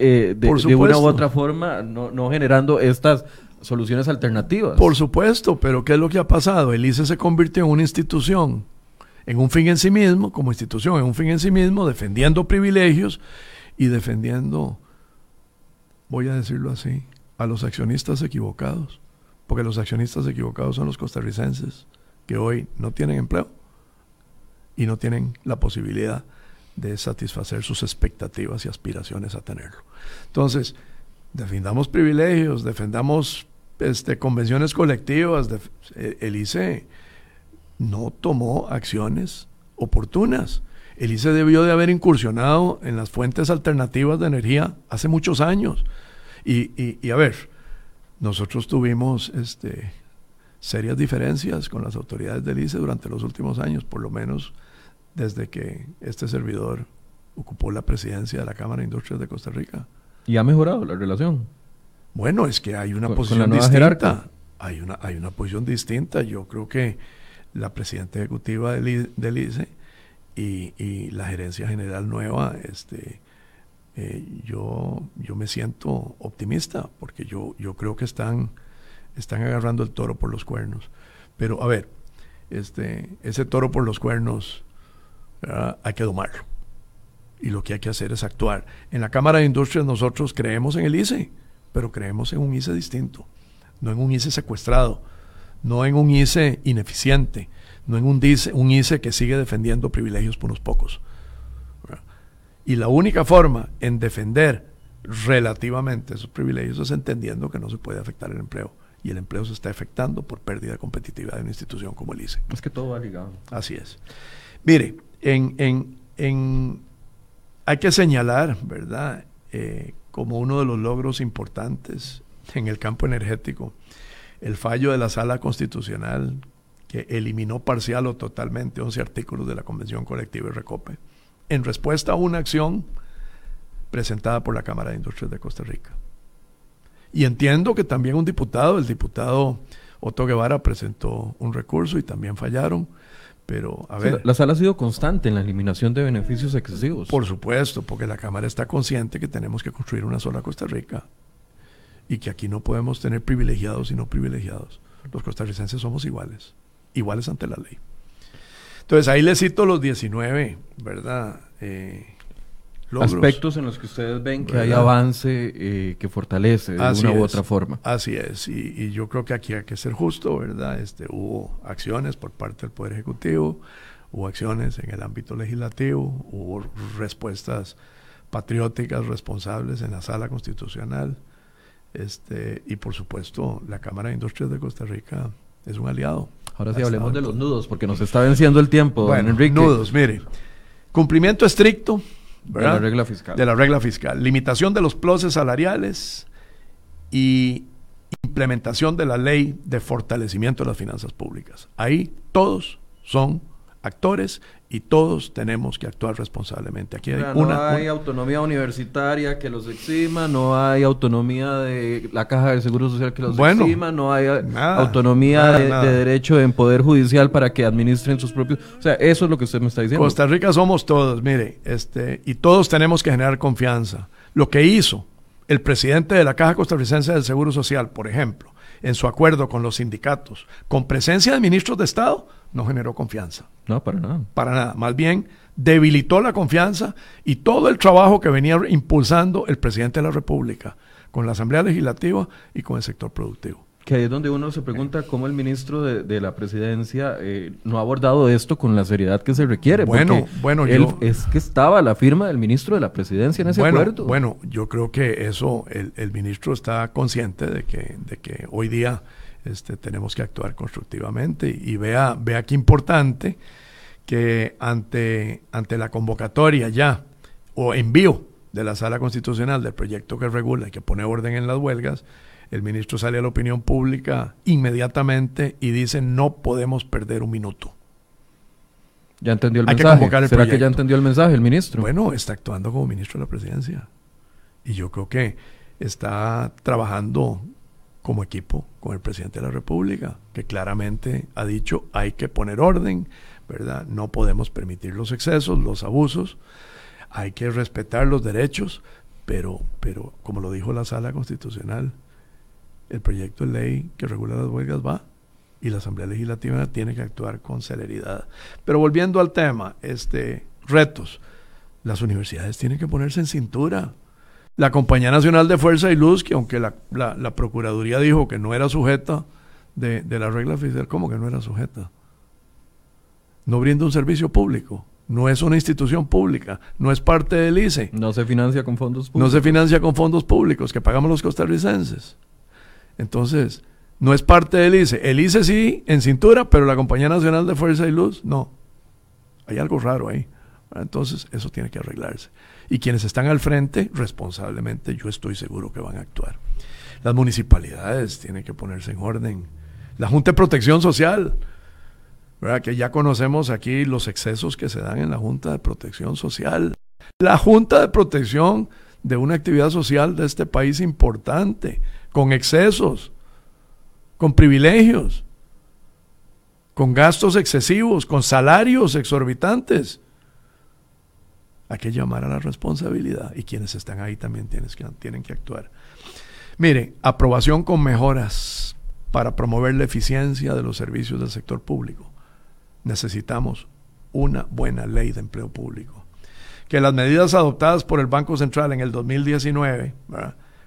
Speaker 1: eh, de, una u otra forma no, no generando estas soluciones alternativas.
Speaker 2: Por supuesto, pero ¿qué es lo que ha pasado? El ICE se convirtió en una institución, en un fin en sí mismo, como institución, en un fin en sí mismo, defendiendo privilegios y defendiendo, voy a decirlo así, a los accionistas equivocados, porque los accionistas equivocados son los costarricenses que hoy no tienen empleo y no tienen la posibilidad de satisfacer sus expectativas y aspiraciones a tenerlo. Entonces, defendamos privilegios, defendamos este, convenciones colectivas. el ICE no tomó acciones oportunas. El ICE debió de haber incursionado en las fuentes alternativas de energía hace muchos años. Y, a ver, nosotros tuvimos este, serias diferencias con las autoridades del ICE durante los últimos años, por lo menos desde que este servidor ocupó la presidencia de la Cámara de Industrias de Costa Rica.
Speaker 1: ¿Y ha mejorado la relación?
Speaker 2: Bueno, es que hay una posición distinta. Hay una, hay una posición distinta. Yo creo que la presidenta ejecutiva del, del ICE y, la gerencia general nueva, este, eh, yo, yo me siento optimista porque yo, yo creo que están, están agarrando el toro por los cuernos. Pero a ver, este, ese toro por los cuernos hay que domarlo. Y lo que hay que hacer es actuar. En la Cámara de Industrias nosotros creemos en el ICE, pero creemos en un ICE distinto, no en un ICE secuestrado, no en un ICE ineficiente, no en un, ICE, un ICE que sigue defendiendo privilegios por unos pocos. Y la única forma en defender relativamente esos privilegios es entendiendo que no se puede afectar el empleo. Y el empleo se está afectando por pérdida de competitividad de una institución como el ICE.
Speaker 1: Es que todo va ligado.
Speaker 2: Así es. Mire, en, en, en hay que señalar, ¿verdad? Eh, como uno de los logros importantes en el campo energético, el fallo de la Sala Constitucional que eliminó parcial o totalmente 11 artículos de la Convención Colectiva y Recope, en respuesta a una acción presentada por la Cámara de Industrias de Costa Rica. Y entiendo que también un diputado, el diputado Otto Guevara, presentó un recurso y también fallaron. Pero, a ver.
Speaker 1: la sala ha sido constante en la eliminación de beneficios excesivos.
Speaker 2: Por supuesto, porque la Cámara está consciente que tenemos que construir una sola Costa Rica y que aquí no podemos tener privilegiados y no privilegiados. Los costarricenses somos iguales iguales ante la ley. Entonces ahí les cito los 19, ¿verdad? Eh,
Speaker 1: Aspectos en los que ustedes ven que hay avance que fortalece de una u otra forma.
Speaker 2: Así es, y, yo creo que aquí hay que ser justo, ¿verdad? Este, hubo acciones por parte del Poder Ejecutivo, hubo acciones en el ámbito legislativo, hubo respuestas patrióticas responsables en la sala constitucional, este, y por supuesto la Cámara de Industrias de Costa Rica es un aliado.
Speaker 1: Ahora sí hablemos de los nudos, porque nos está venciendo el tiempo,
Speaker 2: bueno, Enrique. Nudos, mire. Cumplimiento estricto de la regla fiscal. De la regla fiscal. Limitación de los ploses salariales y implementación de la ley de fortalecimiento de las finanzas públicas. Ahí todos son actores y todos tenemos que actuar responsablemente. Aquí hay
Speaker 1: no hay autonomía universitaria que los exima, no hay autonomía de la Caja de Seguro Social que los exima, no hay autonomía de, derecho en Poder Judicial para que administren sus propios... O sea, eso es lo que usted me está diciendo.
Speaker 2: Costa Rica somos todos, mire, este, y todos tenemos que generar confianza. Lo que hizo el presidente de la Caja Costarricense del Seguro Social, por ejemplo, en su acuerdo con los sindicatos, con presencia de ministros de Estado, no generó confianza.
Speaker 1: No, para nada.
Speaker 2: Para nada. Más bien, debilitó la confianza y todo el trabajo que venía impulsando el presidente de la República con la Asamblea Legislativa y con el sector productivo.
Speaker 1: Que ahí es donde uno se pregunta cómo el ministro de, la presidencia eh, no ha abordado esto con la seriedad que se requiere.
Speaker 2: Bueno, bueno,
Speaker 1: yo, es que estaba la firma del ministro de la presidencia en ese acuerdo.
Speaker 2: Bueno, yo creo que eso, el, el ministro está consciente de que, de que hoy día este, tenemos que actuar constructivamente y, vea, vea qué importante que ante, ante la convocatoria ya o envío de la sala constitucional del proyecto que regula y que pone orden en las huelgas, el ministro sale a la opinión pública inmediatamente y dice no podemos perder un minuto.
Speaker 1: Ya entendió el mensaje. ¿Será que ya entendió el mensaje el ministro?
Speaker 2: Bueno, está actuando como ministro de la presidencia. Y yo creo que está trabajando como equipo con el presidente de la República, que claramente ha dicho hay que poner orden, ¿verdad? No podemos permitir los excesos, los abusos, hay que respetar los derechos, pero, pero como lo dijo la Sala Constitucional, el proyecto de ley que regula las huelgas va y la Asamblea Legislativa tiene que actuar con celeridad. Pero volviendo al tema, este, retos, las universidades tienen que ponerse en cintura la Compañía Nacional de Fuerza y Luz, que aunque la, la, Procuraduría dijo que no era sujeta de, la regla oficial, ¿cómo que no era sujeta? No brinda un servicio público, no es una institución pública, no es parte del ICE.
Speaker 1: No se financia con fondos públicos.
Speaker 2: No se financia con fondos públicos que pagamos los costarricenses. Entonces, no es parte del ICE. El ICE sí, en cintura, pero la Compañía Nacional de Fuerza y Luz, no. Hay algo raro ahí. Entonces, eso tiene que arreglarse y quienes están al frente, responsablemente, yo estoy seguro que van a actuar. Las municipalidades tienen que ponerse en orden. La Junta de Protección Social, ¿verdad? que ya conocemos aquí los excesos que se dan en la Junta de Protección Social. La Junta de Protección de una actividad social de este país importante, con excesos, con privilegios, con gastos excesivos, con salarios exorbitantes. Hay que llamar a la responsabilidad y quienes están ahí también tienen que, actuar. Mire, aprobación con mejoras para promover la eficiencia de los servicios del sector público. Necesitamos una buena ley de empleo público. Que las medidas adoptadas por el Banco Central en el 2019,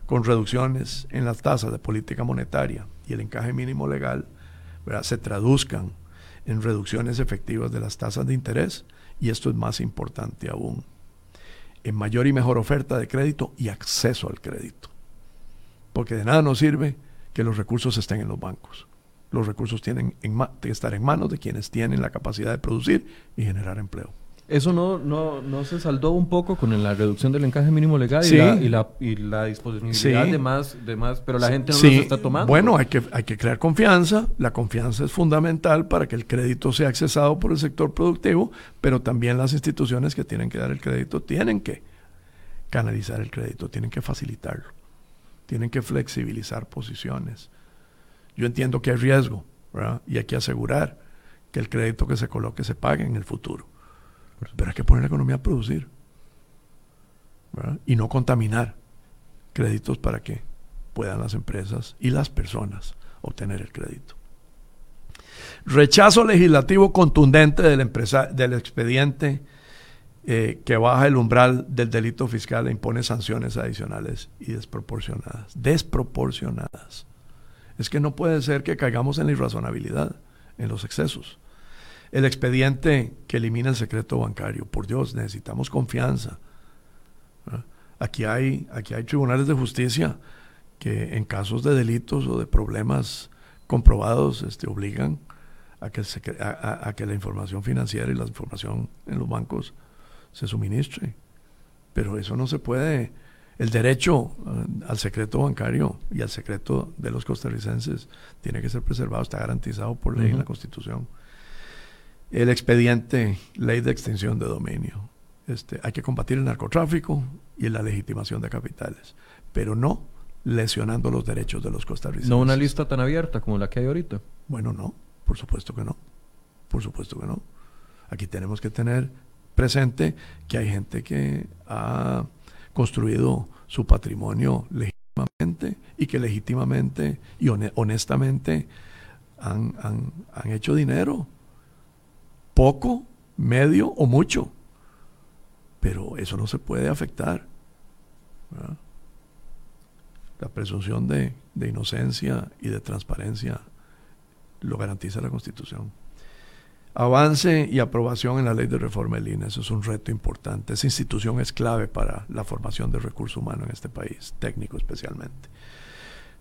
Speaker 2: con reducciones en las tasas de política monetaria y el encaje mínimo legal, se traduzcan en reducciones efectivas de las tasas de interés y esto es más importante aún en mayor y mejor oferta de crédito y acceso al crédito. Porque de nada nos sirve que los recursos estén en los bancos. Los recursos tienen que estar en manos de quienes tienen la capacidad de producir y generar empleo.
Speaker 1: ¿Eso no, no, no se saldó un poco con la reducción del encaje mínimo legal y, la, y, la, y, la, disponibilidad de, más, de más, pero la gente no lo está tomando?
Speaker 2: Bueno, hay que, hay que crear confianza. La confianza es fundamental para que el crédito sea accesado por el sector productivo, pero también las instituciones que tienen que dar el crédito tienen que canalizar el crédito, tienen que facilitarlo, tienen que flexibilizar posiciones. Yo entiendo que hay riesgo y hay que asegurar que el crédito que se coloque se pague en el futuro pero hay que poner la economía a producir. Y no contaminar créditos para que puedan las empresas y las personas obtener el crédito. Rechazo legislativo contundente del, del expediente eh, que baja el umbral del delito fiscal e impone sanciones adicionales y desproporcionadas. Desproporcionadas. Es que no puede ser que caigamos en la irrazonabilidad, en los excesos el expediente que elimina el secreto bancario. Por Dios, necesitamos confianza. Aquí hay, aquí hay tribunales de justicia que en casos de delitos o de problemas comprobados este, obligan a que, a, que la información financiera y la información en los bancos se suministre. Pero eso no se puede El derecho eh, al secreto bancario y al secreto de los costarricenses tiene que ser preservado, está garantizado por ley en la Constitución. El expediente, ley de extinción de dominio. Este, hay que combatir el narcotráfico y la legitimación de capitales, pero no lesionando los derechos de los costarricenses.
Speaker 1: No una lista tan abierta como la que hay ahorita.
Speaker 2: Bueno, no, por supuesto que no. Por supuesto que no. Aquí tenemos que tener presente que hay gente que ha construido su patrimonio legítimamente y que legítimamente y honestamente han, han, hecho dinero. Poco, medio o mucho. Pero eso no se puede afectar. La presunción de, de inocencia y de transparencia lo garantiza la Constitución. Avance y aprobación en la ley de reforma del INE, eso es un reto importante. Esa institución es clave para la formación de recursos humanos en este país, técnico especialmente.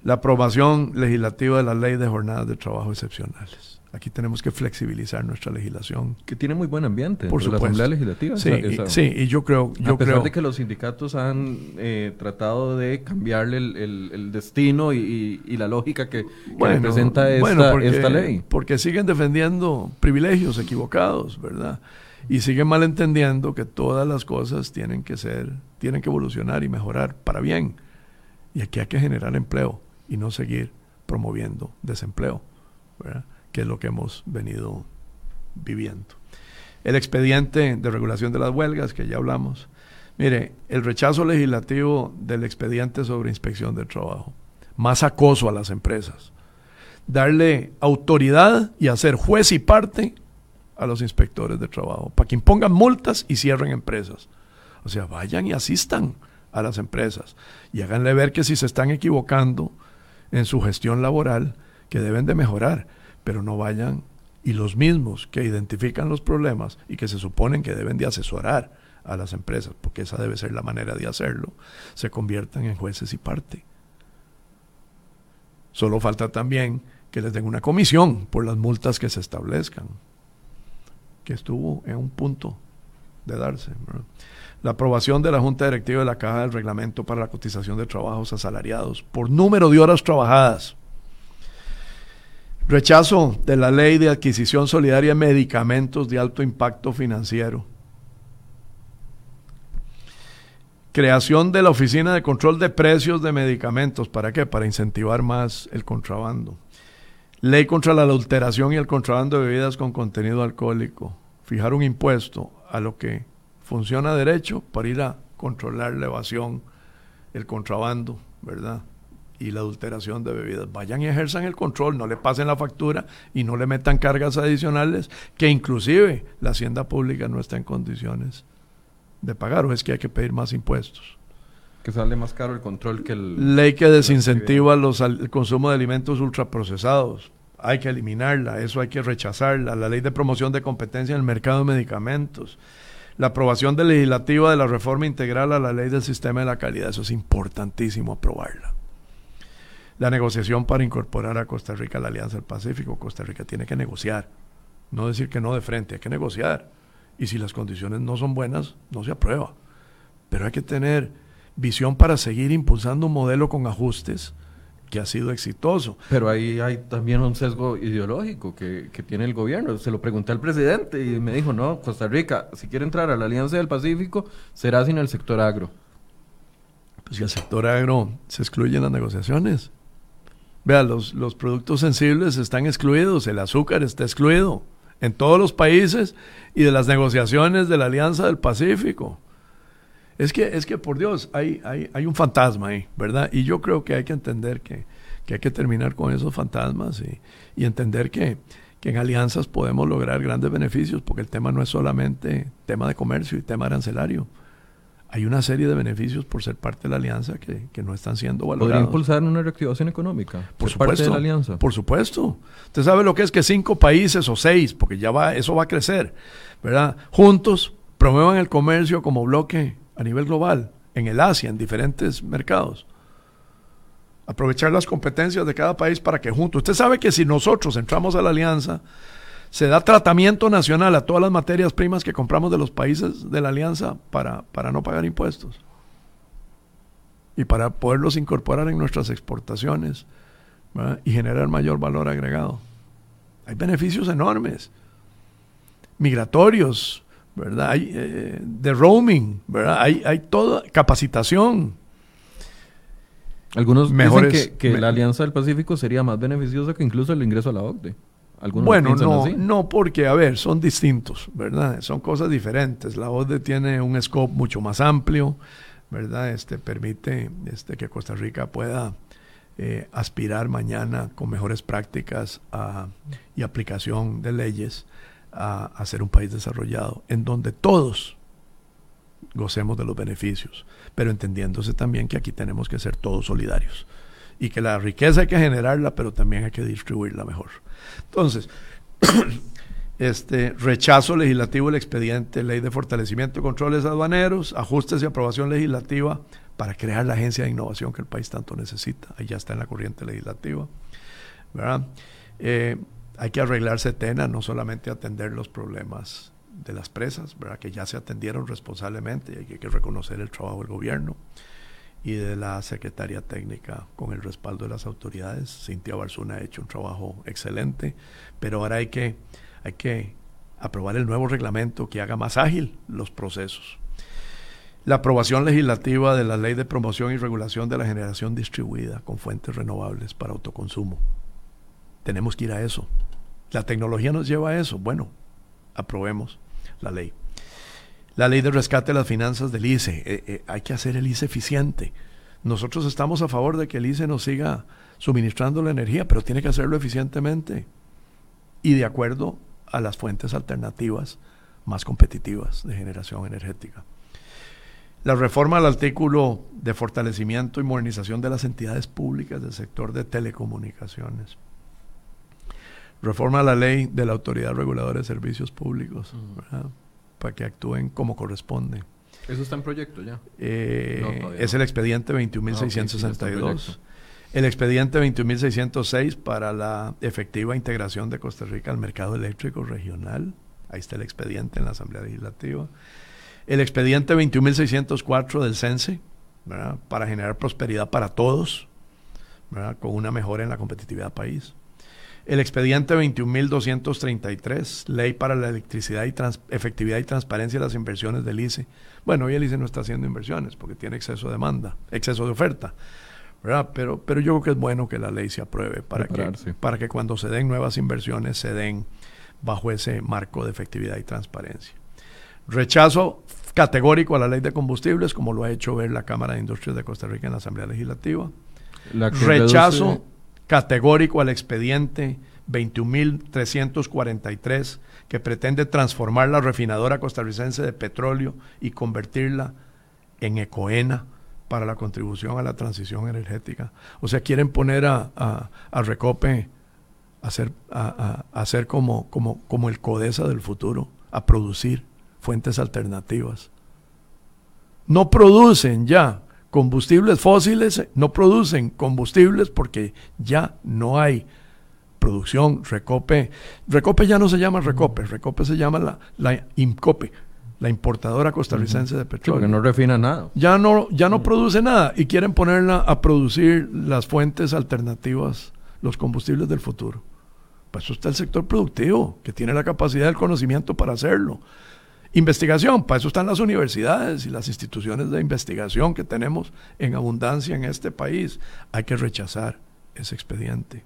Speaker 2: La aprobación legislativa de la ley de jornadas de trabajo excepcionales. Aquí tenemos que flexibilizar nuestra legislación.
Speaker 1: Que tiene muy buen ambiente por la Asamblea Legislativa.
Speaker 2: Sí, y, sí, y yo creo... Yo
Speaker 1: a pesar
Speaker 2: creo,
Speaker 1: de que los sindicatos han eh, tratado de cambiarle el, destino y, la lógica que, representa esta, esta ley.
Speaker 2: Porque siguen defendiendo privilegios equivocados, ¿verdad? Y siguen malentendiendo que todas las cosas tienen que ser, tienen que evolucionar y mejorar para bien. Y aquí hay que generar empleo y no seguir promoviendo desempleo, ¿verdad? Que es lo que hemos venido viviendo. El expediente de regulación de las huelgas, que ya hablamos. Mire, el rechazo legislativo del expediente sobre inspección del trabajo. Más acoso a las empresas. Darle autoridad y hacer juez y parte a los inspectores de trabajo, para que impongan multas y cierren empresas. O sea, vayan y asistan a las empresas y háganle ver que si se están equivocando en su gestión laboral, que deben de mejorar pero no vayan y los mismos que identifican los problemas y que se suponen que deben de asesorar a las empresas, porque esa debe ser la manera de hacerlo, se conviertan en jueces y parte. Solo falta también que les den una comisión por las multas que se establezcan, que estuvo en un punto de darse. La aprobación de la Junta Directiva de la Caja del Reglamento para la Cotización de Trabajos Asalariados por número de horas trabajadas Rechazo de la ley de adquisición solidaria de medicamentos de alto impacto financiero. Creación de la Oficina de Control de Precios de Medicamentos. ¿Para qué? Para incentivar más el contrabando. Ley contra la adulteración y el contrabando de bebidas con contenido alcohólico. Fijar un impuesto a lo que funciona derecho para ir a controlar la evasión, el contrabando, ¿verdad? Y la adulteración de bebidas. Vayan y ejerzan el control, no le pasen la factura y no le metan cargas adicionales que inclusive la hacienda pública no está en condiciones de pagar o es que hay que pedir más impuestos.
Speaker 1: Que sale más caro el control que el...
Speaker 2: Ley que desincentiva los, el consumo de alimentos ultraprocesados. Hay que eliminarla, eso hay que rechazarla. La ley de promoción de competencia en el mercado de medicamentos. La aprobación de legislativa de la reforma integral a la ley del sistema de la calidad. Eso es importantísimo aprobarla la negociación para incorporar a Costa Rica a la Alianza del Pacífico. Costa Rica tiene que negociar, no decir que no de frente, hay que negociar. Y si las condiciones no son buenas, no se aprueba. Pero hay que tener visión para seguir impulsando un modelo con ajustes que ha sido exitoso.
Speaker 1: Pero ahí hay también un sesgo ideológico que, que, tiene el gobierno. Se lo pregunté al presidente y me dijo, no, Costa Rica, si quiere entrar a la Alianza del Pacífico, será sin el sector agro.
Speaker 2: Pues si el sector agro se excluye en las negociaciones, Vea, los, los productos sensibles están excluidos, el azúcar está excluido en todos los países y de las negociaciones de la Alianza del Pacífico. Es que, es que por Dios, hay, hay, hay un fantasma ahí, ¿verdad? Y yo creo que hay que entender que, que hay que terminar con esos fantasmas y, y entender que, que en alianzas podemos lograr grandes beneficios, porque el tema no es solamente tema de comercio y tema arancelario hay una serie de beneficios por ser parte de la alianza que, no están siendo valorados.
Speaker 1: ¿Podría impulsar una reactivación económica?
Speaker 2: Por supuesto. Parte
Speaker 1: de la alianza?
Speaker 2: Por supuesto. Usted sabe lo que es que cinco países o seis, porque ya va, eso va a crecer, ¿verdad? Juntos promuevan el comercio como bloque a nivel global, en el Asia, en diferentes mercados. Aprovechar las competencias de cada país para que juntos. Usted sabe que si nosotros entramos a la alianza, se da tratamiento nacional a todas las materias primas que compramos de los países de la alianza para, para no pagar impuestos. y para poderlos incorporar en nuestras exportaciones y generar mayor valor agregado. Hay beneficios enormes, migratorios, ¿verdad? Hay eh, de roaming, ¿verdad? Hay, hay toda capacitación.
Speaker 1: Algunos dicen que, que la Alianza del Pacífico sería más beneficiosa que incluso el ingreso a la OCDE.
Speaker 2: Bueno, no, no, porque, a ver, son distintos, ¿verdad? Son cosas diferentes. La OCDE tiene un scope mucho más amplio, ¿verdad? Este permite este, que Costa Rica pueda eh, aspirar mañana con mejores prácticas y aplicación de leyes a, a, ser un país desarrollado, en donde todos gocemos de los beneficios, pero entendiéndose también que aquí tenemos que ser todos solidarios y que la riqueza hay que generarla, pero también hay que distribuirla mejor. Entonces, este rechazo legislativo del expediente, ley de fortalecimiento de controles aduaneros, ajustes y aprobación legislativa para crear la agencia de innovación que el país tanto necesita. Ahí ya está en la corriente legislativa. Eh, hay que arreglar Setena, no solamente atender los problemas de las presas, ¿verdad? que ya se atendieron responsablemente y hay que reconocer el trabajo del gobierno y de la Secretaría Técnica con el respaldo de las autoridades. Cintia Barzuna ha hecho un trabajo excelente, pero ahora hay que, hay que aprobar el nuevo reglamento que haga más ágil los procesos la aprobación legislativa de la Ley de Promoción y Regulación de la Generación Distribuida con Fuentes Renovables para Autoconsumo. Tenemos que ir a eso. La tecnología nos lleva a eso. Bueno, aprobemos la ley. La ley de rescate de las finanzas del ICE. Eh, eh, hay que hacer el ICE eficiente. Nosotros estamos a favor de que el ICE nos siga suministrando la energía, pero tiene que hacerlo eficientemente y de acuerdo a las fuentes alternativas más competitivas de generación energética. La reforma al artículo de fortalecimiento y modernización de las entidades públicas del sector de telecomunicaciones. Reforma a la ley de la Autoridad Reguladora de Servicios Públicos, para que actúen como corresponde.
Speaker 1: ¿Eso está en proyecto ya?
Speaker 2: Eh, es el expediente 21.662. Ah, el expediente 21.606 para la efectiva integración de Costa Rica al mercado eléctrico regional. Ahí está el expediente en la Asamblea Legislativa el expediente 21.604 del CENSE, para generar prosperidad para todos, con una mejora en la competitividad del país. El expediente 21.233, ley para la electricidad y efectividad y transparencia de las inversiones del ICE. Bueno, hoy el ICE no está haciendo inversiones porque tiene exceso de demanda, exceso de oferta. Pero, pero yo creo que es bueno que la ley se apruebe para que, para que cuando se den nuevas inversiones se den bajo ese marco de efectividad y transparencia. Rechazo categórico a la ley de combustibles, como lo ha hecho ver la Cámara de Industrias de Costa Rica en la Asamblea Legislativa. Rechazo categórico al expediente 21.343 que pretende transformar la refinadora costarricense de petróleo y convertirla en ecoena para la contribución a la transición energética. O sea, quieren poner a, Recope a ser, a, a, como, como, como el CODESA del futuro, a producir fuentes alternativas. No producen ya combustibles fósiles, no producen combustibles porque ya no hay producción. Recope, Recope ya no se llama Recope, Recope se llama la, la IMCOPE, la importadora costarricense de petróleo.
Speaker 1: porque no refina nada.
Speaker 2: Ya no, ya no produce nada y quieren ponerla a producir las fuentes alternativas, los combustibles del futuro. Pues eso está el sector productivo, que tiene la capacidad del conocimiento para hacerlo. Investigación, para eso están las universidades y las instituciones de investigación que tenemos en abundancia en este país. Hay que rechazar ese expediente.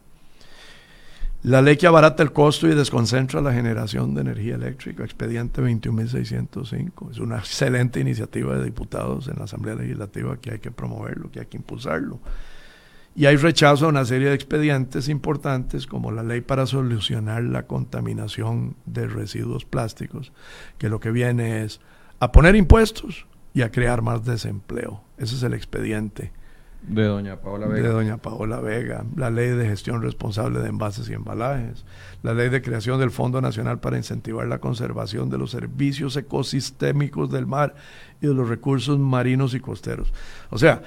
Speaker 2: La ley que abarata el costo y desconcentra la generación de energía eléctrica, expediente 21.605. Es una excelente iniciativa de diputados en la Asamblea Legislativa que hay que promoverlo, que hay que impulsarlo y hay rechazo a una serie de expedientes importantes como la ley para solucionar la contaminación de residuos plásticos, que lo que viene es a poner impuestos y a crear más desempleo. Ese es el expediente.
Speaker 1: De doña Paola Vega.
Speaker 2: De doña Paola Vega. La ley de gestión responsable de envases y embalajes. La ley de creación del Fondo Nacional para incentivar la conservación de los servicios ecosistémicos del mar y de los recursos marinos y costeros. O sea,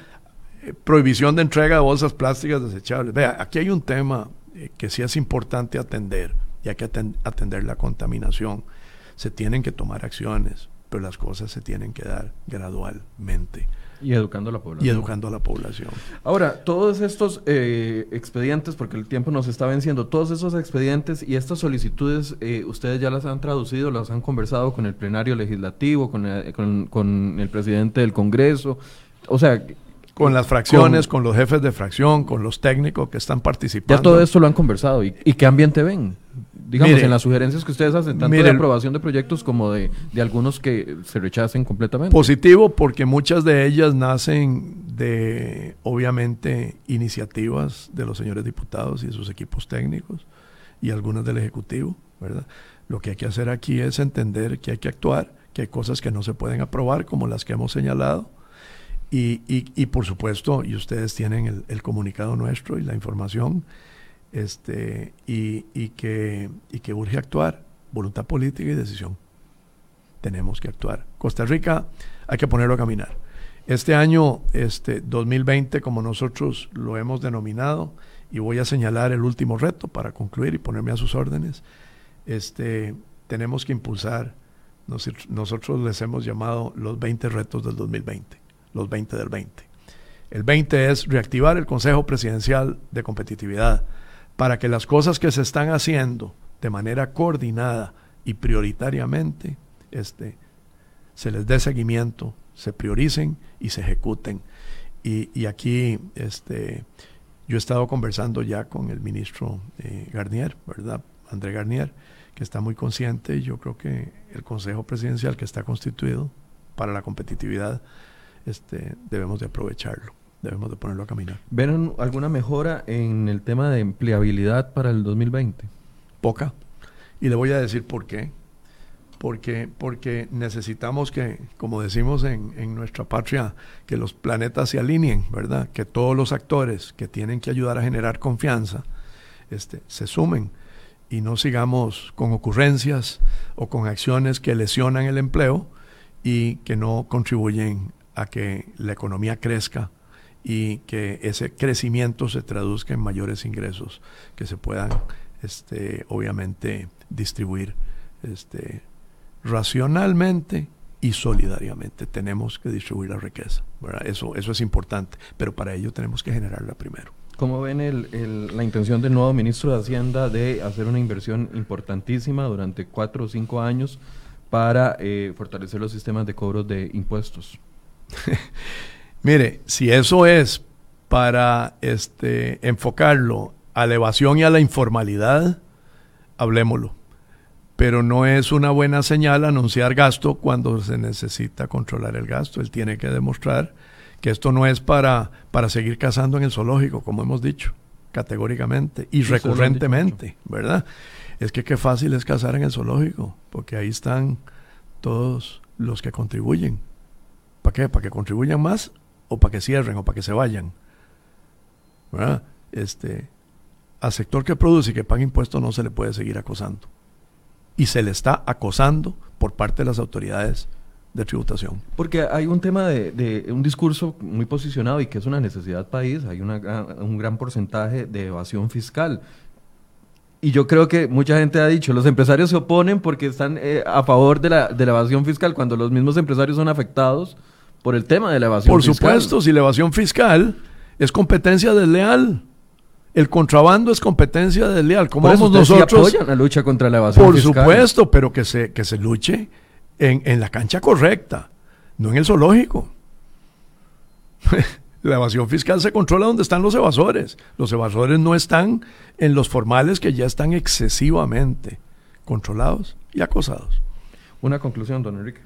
Speaker 2: prohibición de entrega de bolsas plásticas desechables. Vea, aquí hay un tema eh, que sí es importante atender y hay que atender la contaminación. Se tienen que tomar acciones pero las cosas se tienen que dar gradualmente.
Speaker 1: Y educando a la población.
Speaker 2: Y educando a la población.
Speaker 1: Ahora, todos estos eh, expedientes, porque el tiempo nos está venciendo, todos esos expedientes y estas solicitudes, eh, ustedes ya las han traducido, las han conversado con el plenario legislativo, con, eh, con, el presidente del Congreso. O sea,
Speaker 2: con las fracciones, con, los jefes de fracción, con los técnicos que están participando.
Speaker 1: Ya todo esto lo han conversado. ¿Y, qué ambiente ven? Digamos, en las sugerencias que ustedes hacen, tanto de aprobación de proyectos como de, algunos que se rechacen completamente.
Speaker 2: Positivo, porque muchas de ellas nacen de, obviamente, iniciativas de los señores diputados y de sus equipos técnicos y algunas del Ejecutivo, ¿verdad? Lo que hay que hacer aquí es entender que hay que actuar, que hay cosas que no se pueden aprobar, como las que hemos señalado, y, y, por supuesto, y ustedes tienen el, el comunicado nuestro y la información, este, y, y, que, y que urge actuar, voluntad política y decisión. Tenemos que actuar. Costa Rica hay que ponerlo a caminar. Este año, este 2020, como nosotros lo hemos denominado, y voy a señalar el último reto para concluir y ponerme a sus órdenes, este, tenemos que impulsar, nosotros les hemos llamado los 20 retos del 2020, los 20 del 20. El 20 es reactivar el Consejo Presidencial de Competitividad, para que las cosas que se están haciendo de manera coordinada y prioritariamente este, se les dé seguimiento, se prioricen y se ejecuten. Y, aquí este, yo he estado conversando ya con el ministro eh, Garnier, ¿verdad? André Garnier, que está muy consciente y yo creo que el Consejo Presidencial que está constituido para la competitividad este, debemos de aprovecharlo debemos de ponerlo a caminar.
Speaker 1: ¿Ven alguna mejora en el tema de empleabilidad para el 2020?
Speaker 2: Poca. Y le voy a decir por qué. Porque, porque necesitamos que, como decimos en, en nuestra patria, que los planetas se alineen, ¿verdad? Que todos los actores que tienen que ayudar a generar confianza este, se sumen y no sigamos con ocurrencias o con acciones que lesionan el empleo y que no contribuyen a que la economía crezca y que ese crecimiento se traduzca en mayores ingresos que se puedan este, obviamente distribuir este, racionalmente y solidariamente. Tenemos que distribuir la riqueza. Eso, eso es importante, pero para ello tenemos que generarla primero.
Speaker 1: ¿Cómo ven el, la intención del nuevo ministro de Hacienda de hacer una inversión importantísima durante cuatro o cinco años para eh, fortalecer los sistemas de cobros de impuestos?
Speaker 2: Mire, si eso es para este, enfocarlo a la evasión y a la informalidad, hablemoslo. Pero no es una buena señal anunciar gasto cuando se necesita controlar el gasto. Él tiene que demostrar que esto no es para, para seguir cazando en el zoológico, como hemos dicho, categóricamente y recurrentemente, ¿verdad? Es que qué fácil es cazar en el zoológico, porque ahí están todos los que contribuyen. ¿Para qué? ¿Para que contribuyan más o para que cierren o para que se vayan. Este, al sector que produce y que paga impuestos no se le puede seguir acosando. Y se le está acosando por parte de las autoridades de tributación.
Speaker 1: Porque hay un tema de, un discurso muy posicionado y que es una necesidad país, hay un gran porcentaje de evasión fiscal. Y yo creo que mucha gente ha dicho, los empresarios se oponen porque están eh, a favor de la, de la evasión fiscal, cuando los mismos empresarios son afectados por el tema de la evasión
Speaker 2: fiscal. Por supuesto, si la evasión fiscal es competencia desleal. El contrabando es competencia desleal. ¿Cómo vamos nosotros?
Speaker 1: apoyan la lucha contra la evasión
Speaker 2: por fiscal. Por supuesto, pero que se, que se luche en, en la cancha correcta, no en el zoológico. la evasión fiscal se controla donde están los evasores. Los evasores no están en los formales que ya están excesivamente controlados y acosados.
Speaker 1: Una conclusión, don Enrique.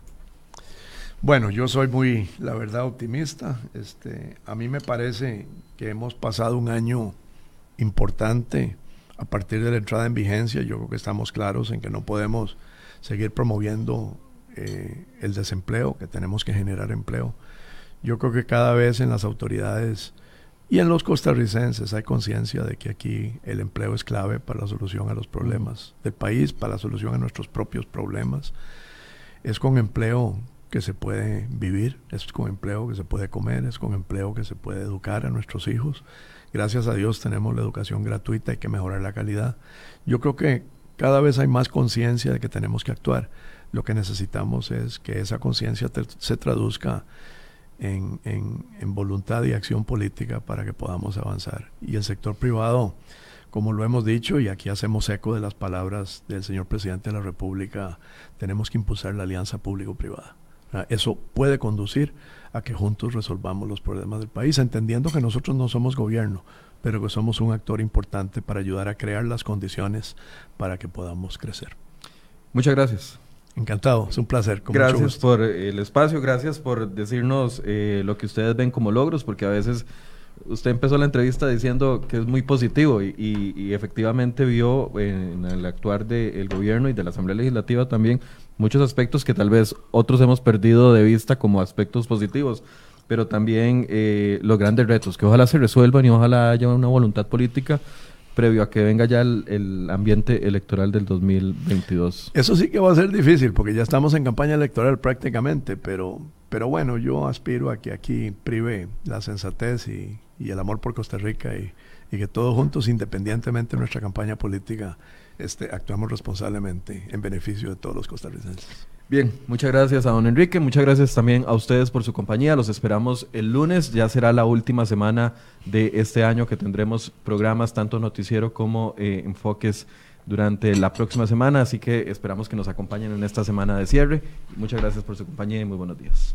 Speaker 2: Bueno, yo soy muy, la verdad, optimista. Este, a mí me parece que hemos pasado un año importante a partir de la entrada en vigencia. Yo creo que estamos claros en que no podemos seguir promoviendo eh, el desempleo, que tenemos que generar empleo. Yo creo que cada vez en las autoridades y en los costarricenses hay conciencia de que aquí el empleo es clave para la solución a los problemas del país, para la solución a nuestros propios problemas. Es con empleo que se puede vivir, es con empleo que se puede comer, es con empleo que se puede educar a nuestros hijos. Gracias a Dios tenemos la educación gratuita, hay que mejorar la calidad. Yo creo que cada vez hay más conciencia de que tenemos que actuar. Lo que necesitamos es que esa conciencia se traduzca en, en, voluntad y acción política para que podamos avanzar. Y el sector privado, como lo hemos dicho, y aquí hacemos eco de las palabras del señor presidente de la República, tenemos que impulsar la alianza público-privada. Eso puede conducir a que juntos resolvamos los problemas del país, entendiendo que nosotros no somos gobierno, pero que somos un actor importante para ayudar a crear las condiciones para que podamos crecer.
Speaker 1: Muchas gracias.
Speaker 2: Encantado, es un placer.
Speaker 1: gracias por el espacio, gracias por decirnos eh, lo que ustedes ven como logros, porque a veces usted empezó la entrevista diciendo que es muy positivo y, efectivamente vio en el actuar del gobierno y de la Asamblea Legislativa también muchos aspectos que tal vez otros hemos perdido de vista como aspectos positivos, pero también eh, los grandes retos que ojalá se resuelvan y ojalá haya una voluntad política previo a que venga ya el, ambiente electoral del 2022.
Speaker 2: Eso sí que va a ser difícil porque ya estamos en campaña electoral prácticamente, pero, pero bueno, yo aspiro a que aquí prive la sensatez y, el amor por Costa Rica y, y que todos juntos, independientemente de nuestra campaña política, este, actuamos responsablemente en beneficio de todos los costarricenses.
Speaker 1: Bien, muchas gracias a don Enrique, muchas gracias también a ustedes por su compañía. Los esperamos el lunes, ya será la última semana de este año que tendremos programas tanto noticiero como eh, enfoques durante la próxima semana, así que esperamos que nos acompañen en esta semana de cierre. Muchas gracias por su compañía y muy buenos días.